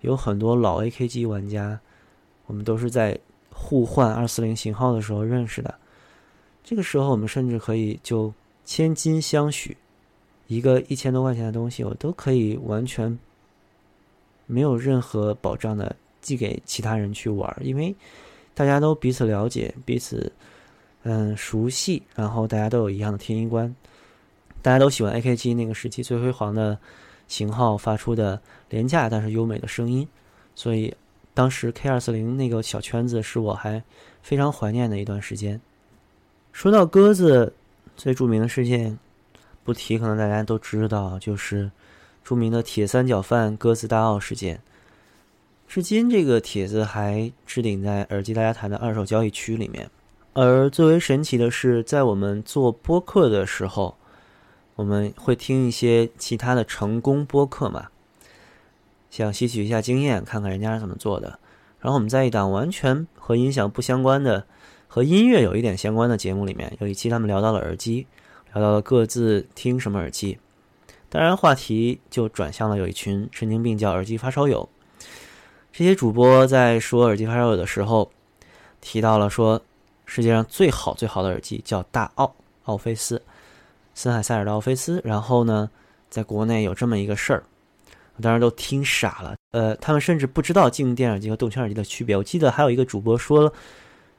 有很多老 AKG 玩家，我们都是在互换二四零型号的时候认识的。这个时候，我们甚至可以就千金相许，一个一千多块钱的东西，我都可以完全。没有任何保障的寄给其他人去玩，因为大家都彼此了解、彼此嗯熟悉，然后大家都有一样的听音观，大家都喜欢 AKG 那个时期最辉煌的型号发出的廉价但是优美的声音，所以当时 K 二四零那个小圈子是我还非常怀念的一段时间。说到鸽子最著名的事件，不提可能大家都知道，就是。著名的铁三角饭鸽子大奥事件，至今这个帖子还置顶在耳机大家谈的二手交易区里面。而最为神奇的是，在我们做播客的时候，我们会听一些其他的成功播客嘛，想吸取一下经验，看看人家是怎么做的。然后我们在一档完全和音响不相关的、和音乐有一点相关的节目里面，有一期他们聊到了耳机，聊到了各自听什么耳机。当然，话题就转向了有一群神经病叫耳机发烧友。这些主播在说耳机发烧友的时候，提到了说世界上最好最好的耳机叫大奥奥菲斯，森海塞尔的奥菲斯。然后呢，在国内有这么一个事儿，当然都听傻了。呃，他们甚至不知道静电耳机和动圈耳机的区别。我记得还有一个主播说：“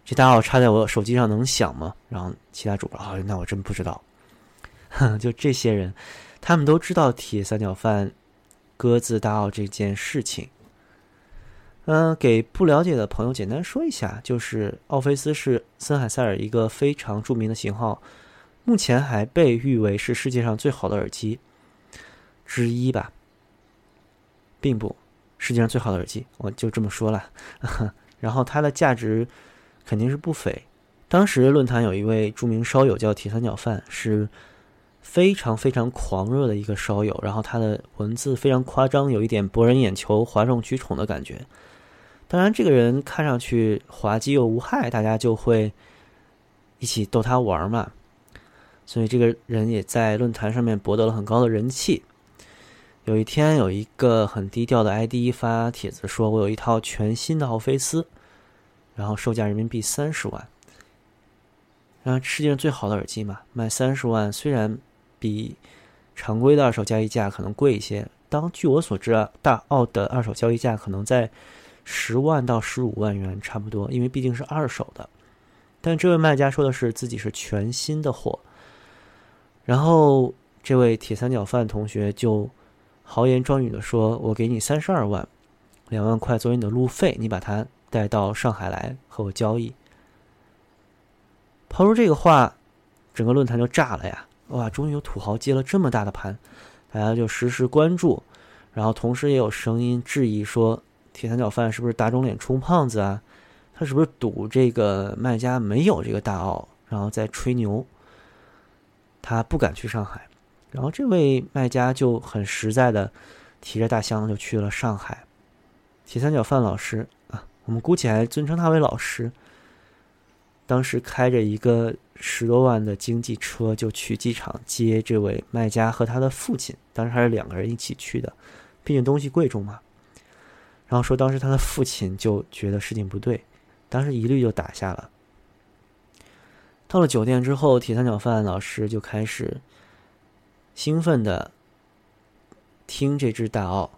这大奥插在我手机上能响吗？”然后其他主播啊，那我真不知道。就这些人。他们都知道铁三角饭、鸽子大奥这件事情。嗯，给不了解的朋友简单说一下，就是奥菲斯是森海塞尔一个非常著名的型号，目前还被誉为是世界上最好的耳机之一吧，并不世界上最好的耳机，我就这么说了。然后它的价值肯定是不菲。当时论坛有一位著名烧友叫铁三角饭，是。非常非常狂热的一个烧友，然后他的文字非常夸张，有一点博人眼球、哗众取宠的感觉。当然，这个人看上去滑稽又无害，大家就会一起逗他玩嘛。所以这个人也在论坛上面博得了很高的人气。有一天，有一个很低调的 ID 发帖子说：“我有一套全新的奥菲斯，然后售价人民币三十万。然后世界上最好的耳机嘛，卖三十万，虽然比常规的二手交易价可能贵一些。当据我所知啊，大奥的二手交易价可能在十万到十五万元差不多，因为毕竟是二手的。但这位卖家说的是自己是全新的货。”然后，这位铁三角饭同学就豪言壮语的说：“我给你三十二万，两万块作为你的路费，你把它带到上海来和我交易。”抛出这个话，整个论坛就炸了呀！哇，终于有土豪接了这么大的盘，大家就实时关注。然后同时也有声音质疑说：“铁三角饭是不是打肿脸充胖子啊？他是不是赌这个卖家没有这个大澳，然后再吹牛？”他不敢去上海，然后这位卖家就很实在的提着大箱子就去了上海。铁三角范老师啊，我们姑且还尊称他为老师。当时开着一个十多万的经济车就去机场接这位卖家和他的父亲，当时还是两个人一起去的，毕竟东西贵重嘛。然后说当时他的父亲就觉得事情不对，当时一律就打下了。到了酒店之后，铁三角范老师就开始兴奋的听这只大奥，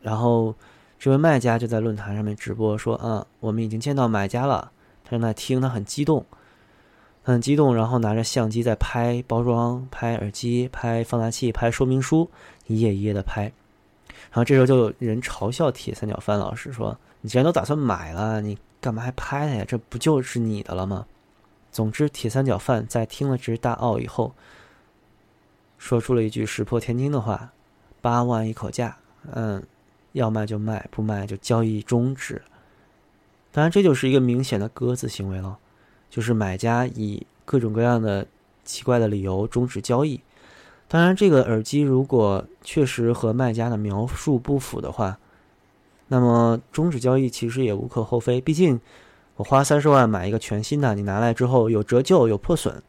然后这位卖家就在论坛上面直播说：“嗯，我们已经见到买家了。”他正在听，他很激动，很激动，然后拿着相机在拍包装、拍耳机、拍放大器、拍说明书，一页一页的拍。然后这时候就有人嘲笑铁三角范老师说：“你既然都打算买了，你干嘛还拍它呀？这不就是你的了吗？”总之，铁三角范在听了这只大奥以后，说出了一句石破天惊的话：“八万一口价，嗯，要卖就卖，不卖就交易终止。”当然，这就是一个明显的鸽子行为了，就是买家以各种各样的奇怪的理由终止交易。当然，这个耳机如果确实和卖家的描述不符的话，那么终止交易其实也无可厚非，毕竟。我花三十万买一个全新的，你拿来之后有折旧有破损，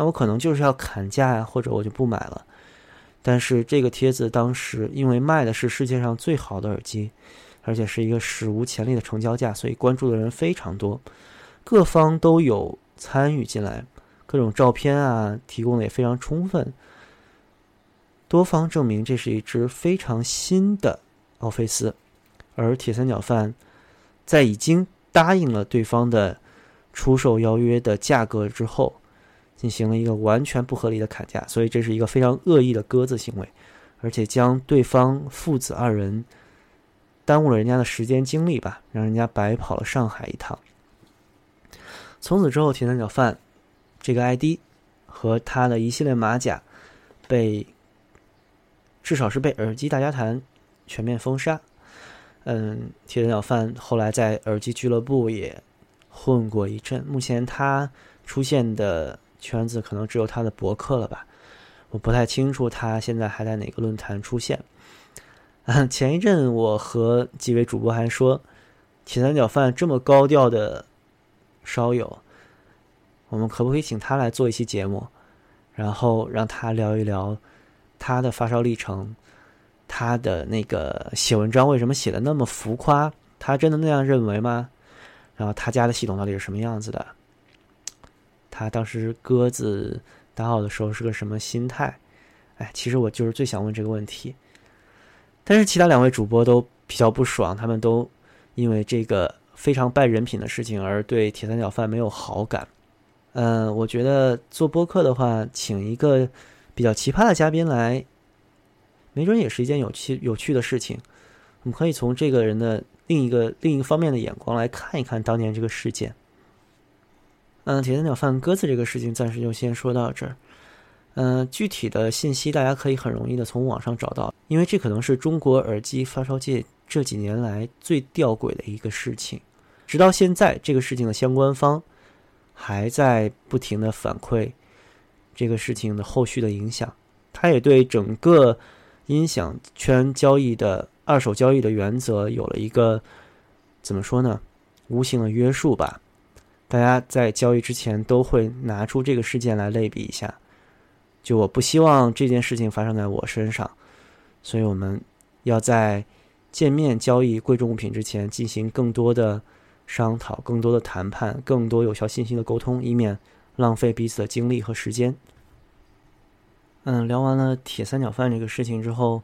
那我可能就是要砍价呀，或者我就不买了。但是这个帖子当时因为卖的是世界上最好的耳机，而且是一个史无前例的成交价，所以关注的人非常多，各方都有参与进来，各种照片啊提供的也非常充分，多方证明这是一只非常新的奥菲斯，而铁三角饭在已经。答应了对方的出售邀约的价格之后，进行了一个完全不合理的砍价，所以这是一个非常恶意的鸽子行为，而且将对方父子二人耽误了人家的时间精力吧，让人家白跑了上海一趟。从此之后，铁三角饭这个 ID 和他的一系列马甲被至少是被耳机大家谈全面封杀。嗯，铁三角饭后来在耳机俱乐部也混过一阵。目前他出现的圈子可能只有他的博客了吧？我不太清楚他现在还在哪个论坛出现。前一阵我和几位主播还说，铁三角饭这么高调的烧友，我们可不可以请他来做一期节目，然后让他聊一聊他的发烧历程？他的那个写文章为什么写的那么浮夸？他真的那样认为吗？然后他家的系统到底是什么样子的？他当时鸽子打好的时候是个什么心态？哎，其实我就是最想问这个问题。但是其他两位主播都比较不爽，他们都因为这个非常败人品的事情而对铁三角饭没有好感。嗯，我觉得做播客的话，请一个比较奇葩的嘉宾来。没准也是一件有趣有趣的事情，我们可以从这个人的另一个另一个方面的眼光来看一看当年这个事件。嗯，铁三角放鸽子这个事情暂时就先说到这儿。嗯，具体的信息大家可以很容易的从网上找到，因为这可能是中国耳机发烧界这几年来最吊诡的一个事情。直到现在，这个事情的相关方还在不停的反馈。这个事情的后续的影响，它也对整个音响圈交易的二手交易的原则有了一个怎么说呢？无形的约束吧。大家在交易之前都会拿出这个事件来类比一下。就我不希望这件事情发生在我身上，所以我们要在见面交易贵重物品之前进行更多的商讨、更多的谈判、更多有效信息的沟通，以免浪费彼此的精力和时间。嗯，聊完了铁三角饭这个事情之后，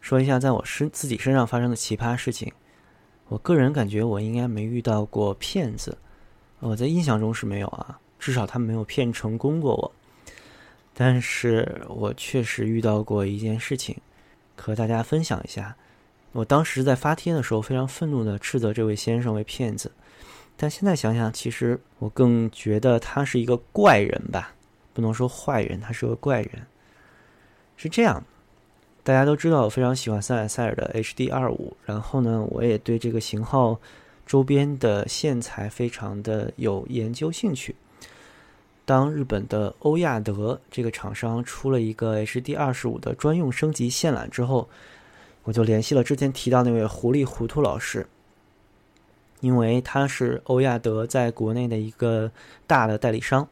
说一下在我身自己身上发生的奇葩事情。我个人感觉我应该没遇到过骗子，我在印象中是没有啊，至少他没有骗成功过我。但是我确实遇到过一件事情，和大家分享一下。我当时在发帖的时候非常愤怒的斥责这位先生为骗子，但现在想想，其实我更觉得他是一个怪人吧，不能说坏人，他是个怪人。是这样，大家都知道我非常喜欢三海塞尔的 HD 二五，然后呢，我也对这个型号周边的线材非常的有研究兴趣。当日本的欧亚德这个厂商出了一个 HD 二十五的专用升级线缆之后，我就联系了之前提到那位狐狸糊涂老师，因为他是欧亚德在国内的一个大的代理商。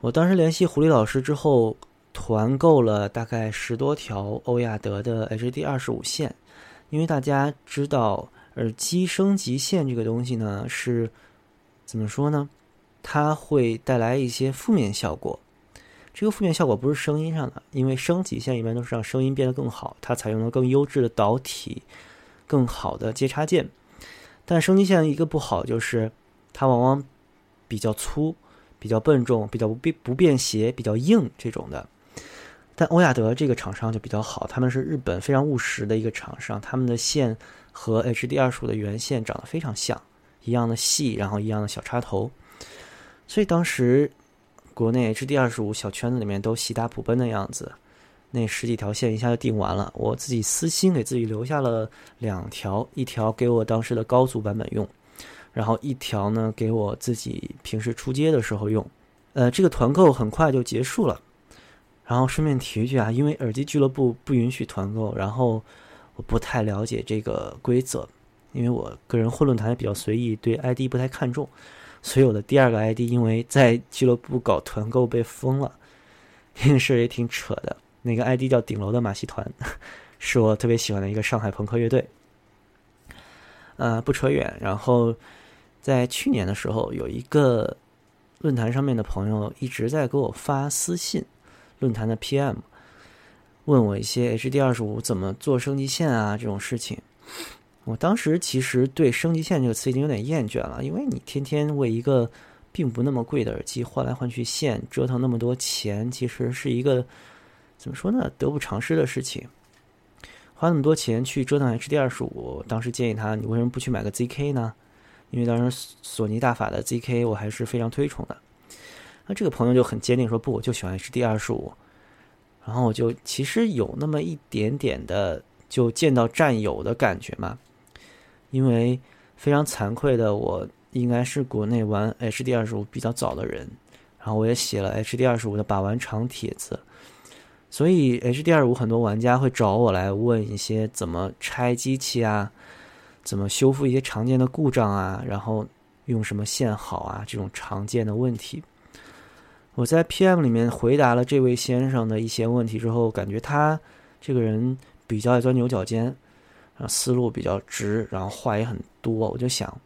我当时联系狐狸老师之后。团购了大概十多条欧亚德的 HD 二十五线，因为大家知道耳机升级线这个东西呢是怎么说呢？它会带来一些负面效果。这个负面效果不是声音上的，因为升级线一般都是让声音变得更好，它采用了更优质的导体、更好的接插件。但升级线一个不好就是它往往比较粗、比较笨重、比较不便不便携、比较硬这种的。但欧亚德这个厂商就比较好，他们是日本非常务实的一个厂商，他们的线和 HD 二十五的原线长得非常像，一样的细，然后一样的小插头，所以当时国内 HD 二十五小圈子里面都喜大普奔的样子，那十几条线一下就订完了，我自己私心给自己留下了两条，一条给我当时的高速版本用，然后一条呢给我自己平时出街的时候用，呃，这个团购很快就结束了。然后顺便提一句啊，因为耳机俱乐部不允许团购，然后我不太了解这个规则，因为我个人混论坛也比较随意，对 ID 不太看重，所以我的第二个 ID 因为在俱乐部搞团购被封了，这个事也挺扯的。那个 ID 叫顶楼的马戏团，是我特别喜欢的一个上海朋克乐队。呃，不扯远，然后在去年的时候，有一个论坛上面的朋友一直在给我发私信。论坛的 PM 问我一些 HD 二十五怎么做升级线啊这种事情，我当时其实对升级线这个词已经有点厌倦了，因为你天天为一个并不那么贵的耳机换来换去线，折腾那么多钱，其实是一个怎么说呢，得不偿失的事情。花那么多钱去折腾 HD 二十五，当时建议他，你为什么不去买个 ZK 呢？因为当时索尼大法的 ZK 我还是非常推崇的。那这个朋友就很坚定说不，我就喜欢 HD 二十五。然后我就其实有那么一点点的就见到战友的感觉嘛，因为非常惭愧的，我应该是国内玩 HD 二十五比较早的人，然后我也写了 HD 二十五的把玩长帖子，所以 HD 二十五很多玩家会找我来问一些怎么拆机器啊，怎么修复一些常见的故障啊，然后用什么线好啊这种常见的问题。我在 PM 里面回答了这位先生的一些问题之后，感觉他这个人比较爱钻牛角尖，然后思路比较直，然后话也很多。我就想，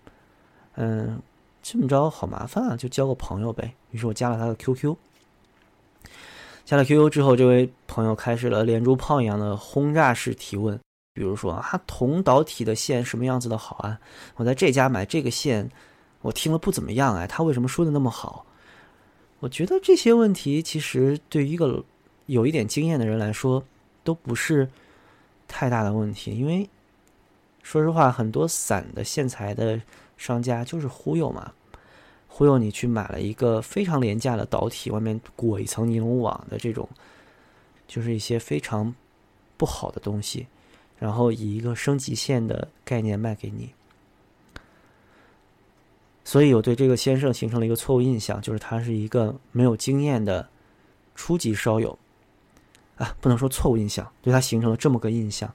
嗯，这么着好麻烦啊，就交个朋友呗。于是我加了他的 QQ。加了 QQ 之后，这位朋友开始了连珠炮一样的轰炸式提问，比如说啊，同导体的线什么样子的好啊？我在这家买这个线，我听了不怎么样哎，他为什么说的那么好？我觉得这些问题其实对于一个有一点经验的人来说都不是太大的问题，因为说实话，很多散的线材的商家就是忽悠嘛，忽悠你去买了一个非常廉价的导体，外面裹一层尼龙网的这种，就是一些非常不好的东西，然后以一个升级线的概念卖给你。所以我对这个先生形成了一个错误印象，就是他是一个没有经验的初级烧友，啊，不能说错误印象，对他形成了这么个印象。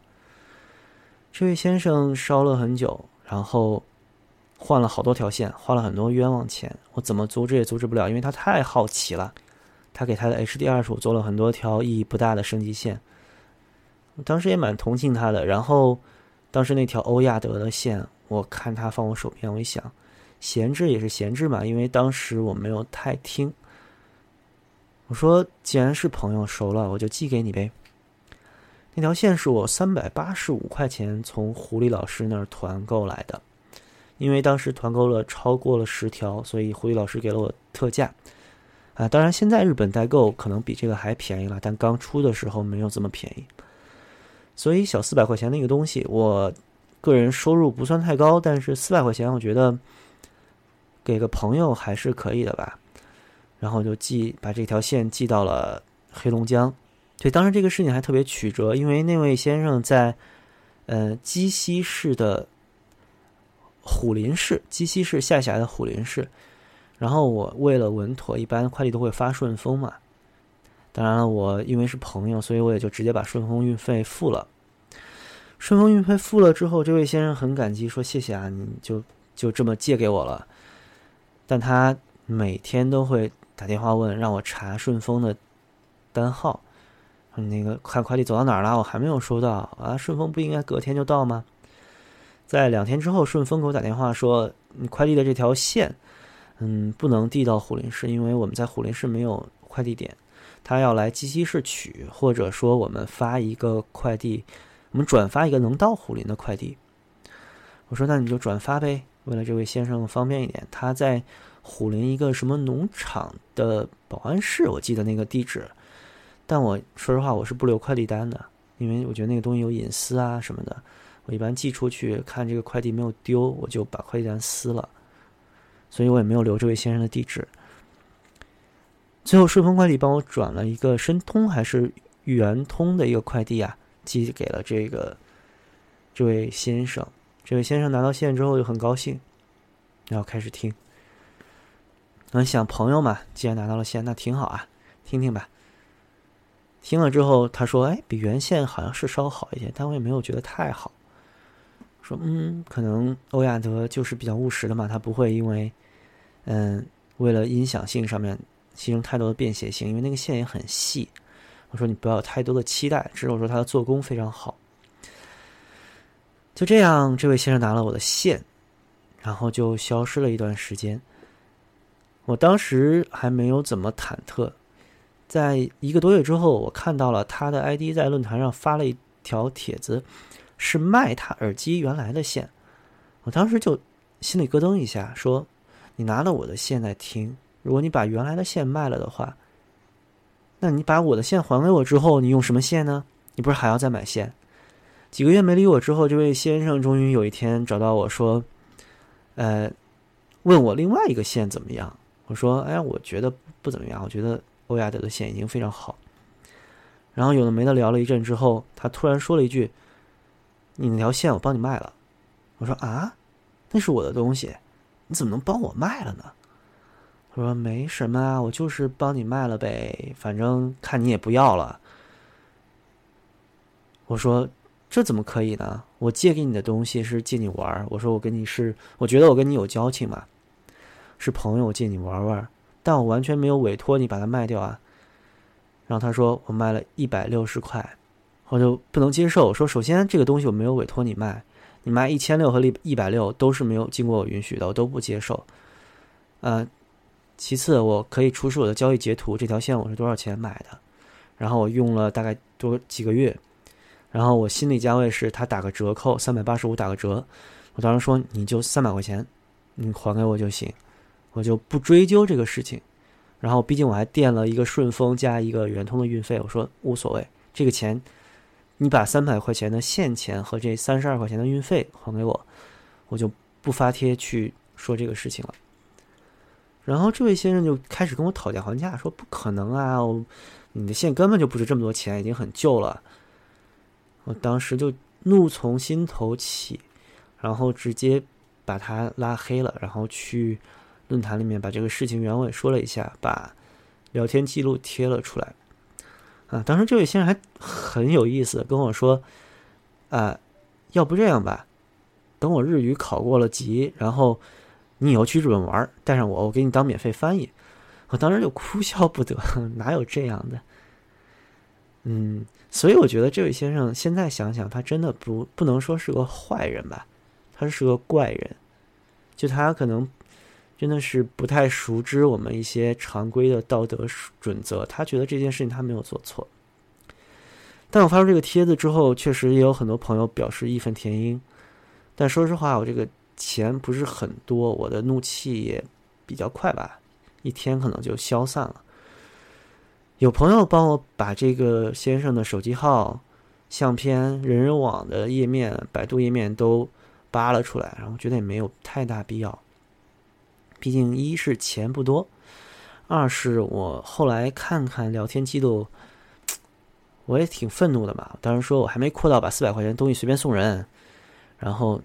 这位先生烧了很久，然后换了好多条线，花了很多冤枉钱，我怎么阻止也阻止不了，因为他太好奇了。他给他的 HD 二十五做了很多条意义不大的升级线，当时也蛮同情他的。然后当时那条欧亚德的线，我看他放我手边，我一想，闲置也是闲置嘛，因为当时我没有太听。我说，既然是朋友熟了，我就寄给你呗。那条线是我三百八十五块钱从狐狸老师那儿团购来的，因为当时团购了超过了十条，所以狐狸老师给了我特价。啊，当然现在日本代购可能比这个还便宜了，但刚出的时候没有这么便宜。所以小四百块钱的一个东西，我个人收入不算太高，但是四百块钱我觉得给个朋友还是可以的吧。然后就寄把这条线寄到了黑龙江。对，当时这个事情还特别曲折，因为那位先生在，呃，鸡西市的虎林市，鸡西市下辖的虎林市。然后我为了稳妥，一般快递都会发顺丰嘛。当然了，我因为是朋友，所以我也就直接把顺丰运费付了。顺丰运费付了之后，这位先生很感激，说谢谢啊，你就就这么借给我了。但他每天都会打电话问，让我查顺丰的单号。那个看快递走到哪儿了？我还没有收到啊！顺丰不应该隔天就到吗？在两天之后，顺丰给我打电话说，你快递的这条线，嗯，不能递到虎林市，因为我们在虎林市没有快递点，他要来鸡西市取，或者说我们发一个快递，我们转发一个能到虎林的快递。我说那你就转发呗，为了这位先生方便一点，他在虎林一个什么农场的保安室，我记得那个地址。但我说实话，我是不留快递单的，因为我觉得那个东西有隐私啊什么的。我一般寄出去看这个快递没有丢，我就把快递单撕了，所以我也没有留这位先生的地址。最后顺丰快递帮我转了一个申通还是圆通的一个快递啊，寄给了这个这位先生。这位先生拿到线之后就很高兴，然后开始听。我想朋友嘛，既然拿到了线，那挺好啊，听听吧。听了之后，他说：“哎，比原线好像是稍好一点，但我也没有觉得太好。”说：“嗯，可能欧亚德就是比较务实的嘛，他不会因为，嗯，为了音响性上面牺牲太多的便携性，因为那个线也很细。”我说：“你不要有太多的期待，只有说它的做工非常好。”就这样，这位先生拿了我的线，然后就消失了一段时间。我当时还没有怎么忐忑。在一个多月之后，我看到了他的 ID 在论坛上发了一条帖子，是卖他耳机原来的线。我当时就心里咯噔一下，说：“你拿了我的线在听，如果你把原来的线卖了的话，那你把我的线还给我之后，你用什么线呢？你不是还要再买线？”几个月没理我之后，这位先生终于有一天找到我说：“呃，问我另外一个线怎么样？”我说：“哎，我觉得不怎么样，我觉得。”欧亚德的线已经非常好，然后有的没的聊了一阵之后，他突然说了一句：“你那条线我帮你卖了。”我说：“啊，那是我的东西，你怎么能帮我卖了呢？”他说：“没什么啊，我就是帮你卖了呗，反正看你也不要了。”我说：“这怎么可以呢？我借给你的东西是借你玩儿我说：“我跟你是，我觉得我跟你有交情嘛，是朋友，借你玩玩。”但我完全没有委托你把它卖掉啊！然后他说我卖了一百六十块，我就不能接受。说首先这个东西我没有委托你卖，你卖一千六和一一百六都是没有经过我允许的，我都不接受。呃，其次我可以出示我的交易截图，这条线我是多少钱买的，然后我用了大概多几个月，然后我心理价位是他打个折扣三百八十五打个折，我当时说你就三百块钱，你还给我就行。我就不追究这个事情，然后毕竟我还垫了一个顺丰加一个圆通的运费，我说无所谓，这个钱你把三百块钱的现钱和这三十二块钱的运费还给我，我就不发帖去说这个事情了。然后这位先生就开始跟我讨价还价，说不可能啊，你的线根本就不值这么多钱，已经很旧了。我当时就怒从心头起，然后直接把他拉黑了，然后去。论坛里面把这个事情原委说了一下，把聊天记录贴了出来。啊，当时这位先生还很有意思，跟我说：“啊，要不这样吧，等我日语考过了级，然后你以后去日本玩，带上我，我给你当免费翻译。”我当时就哭笑不得，哪有这样的？嗯，所以我觉得这位先生现在想想，他真的不不能说是个坏人吧，他是个怪人，就他可能。真的是不太熟知我们一些常规的道德准则，他觉得这件事情他没有做错。但我发出这个帖子之后，确实也有很多朋友表示义愤填膺。但说实话，我这个钱不是很多，我的怒气也比较快吧，一天可能就消散了。有朋友帮我把这个先生的手机号、相片、人人网的页面、百度页面都扒了出来，然后觉得也没有太大必要。毕竟，一是钱不多，二是我后来看看聊天记录，我也挺愤怒的嘛。当时说我还没扩到把四百块钱东西随便送人，然后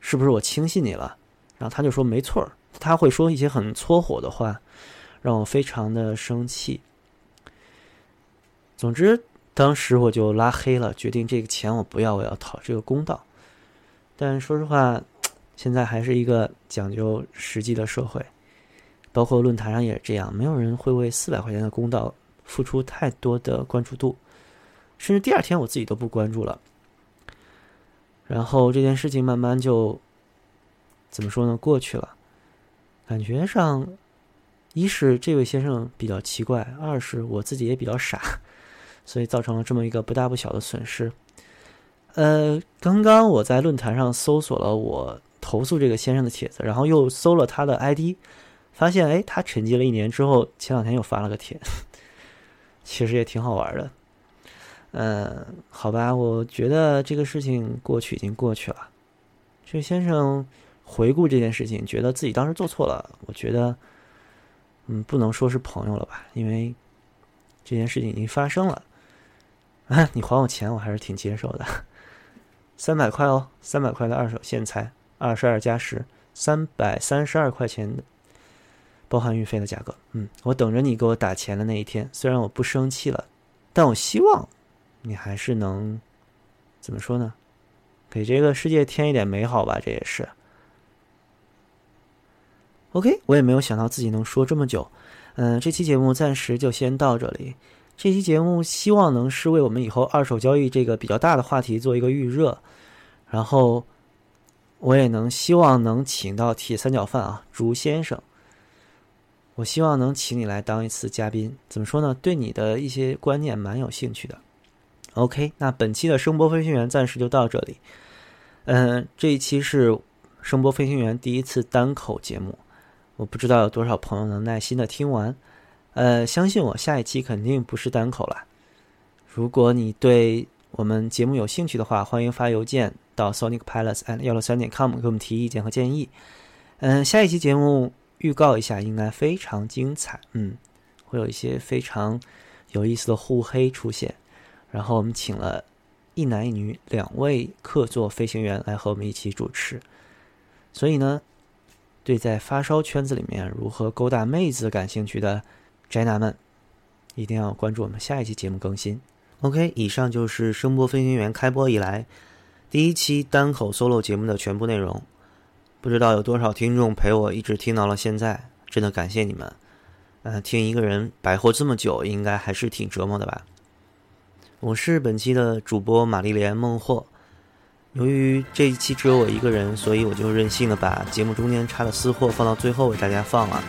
是不是我轻信你了？然后他就说没错儿他会说一些很搓火的话，让我非常的生气。总之，当时我就拉黑了，决定这个钱我不要，我要讨这个公道。但说实话。现在还是一个讲究实际的社会，包括论坛上也是这样，没有人会为四百块钱的公道付出太多的关注度，甚至第二天我自己都不关注了。然后这件事情慢慢就怎么说呢？过去了，感觉上，一是这位先生比较奇怪，二是我自己也比较傻，所以造成了这么一个不大不小的损失。呃，刚刚我在论坛上搜索了我。投诉这个先生的帖子，然后又搜了他的 ID，发现哎，他沉寂了一年之后，前两天又发了个帖，其实也挺好玩的。嗯，好吧，我觉得这个事情过去已经过去了。这个先生回顾这件事情，觉得自己当时做错了。我觉得，嗯，不能说是朋友了吧，因为这件事情已经发生了。啊，你还我钱，我还是挺接受的。三百块哦，三百块的二手线材。二十二加十，三百三十二块钱的，包含运费的价格。嗯，我等着你给我打钱的那一天。虽然我不生气了，但我希望你还是能怎么说呢？给这个世界添一点美好吧。这也是。OK，我也没有想到自己能说这么久。嗯，这期节目暂时就先到这里。这期节目希望能是为我们以后二手交易这个比较大的话题做一个预热，然后。我也能希望能请到铁三角饭啊，竹先生。我希望能请你来当一次嘉宾。怎么说呢？对你的一些观念蛮有兴趣的。OK，那本期的声波飞行员暂时就到这里。嗯，这一期是声波飞行员第一次单口节目，我不知道有多少朋友能耐心的听完。呃，相信我，下一期肯定不是单口了。如果你对我们节目有兴趣的话，欢迎发邮件。到 sonicpalace and 幺六三点 com 给我们提意见和建议。嗯，下一期节目预告一下，应该非常精彩。嗯，会有一些非常有意思的互黑出现。然后我们请了一男一女两位客座飞行员来和我们一起主持。所以呢，对在发烧圈子里面如何勾搭妹子感兴趣的宅男们，一定要关注我们下一期节目更新。OK，以上就是声波飞行员开播以来。第一期单口 solo 节目的全部内容，不知道有多少听众陪我一直听到了现在，真的感谢你们。呃，听一个人白活这么久，应该还是挺折磨的吧？我是本期的主播玛丽莲孟获。由于这一期只有我一个人，所以我就任性的把节目中间插的私货放到最后为大家放了。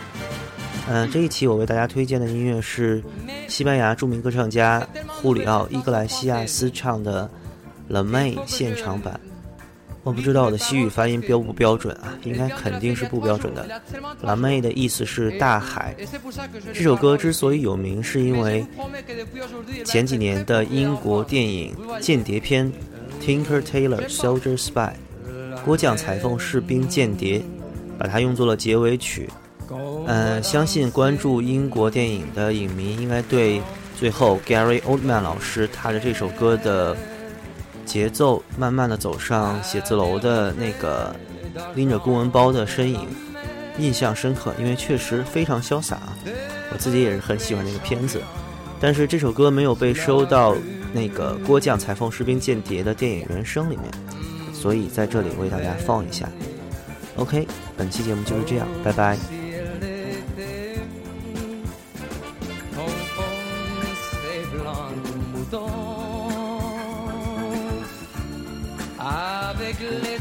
嗯，这一期我为大家推荐的音乐是西班牙著名歌唱家胡里奥·伊格莱西亚斯唱的。La May 现场版，我不知道我的西语发音标不标准啊，应该肯定是不标准的。La May 的意思是大海。这首歌之所以有名，是因为前几年的英国电影间谍片《Tinker Tailor Soldier Spy》，郭将裁缝士兵间谍，把它用作了结尾曲。嗯，相信关注英国电影的影迷应该对最后 Gary Oldman 老师踏着这首歌的。节奏慢慢的走上写字楼的那个拎着公文包的身影，印象深刻，因为确实非常潇洒。我自己也是很喜欢那个片子。但是这首歌没有被收到那个《郭将裁缝士兵间谍》的电影原声里面，所以在这里为大家放一下。OK，本期节目就是这样，拜拜。big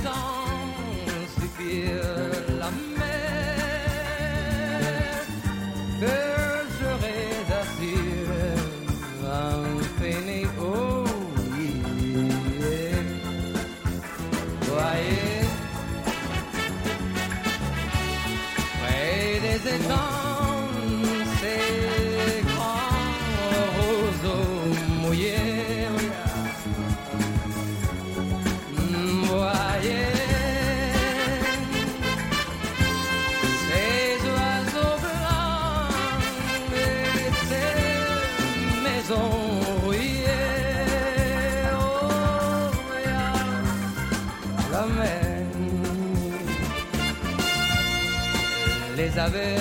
vez.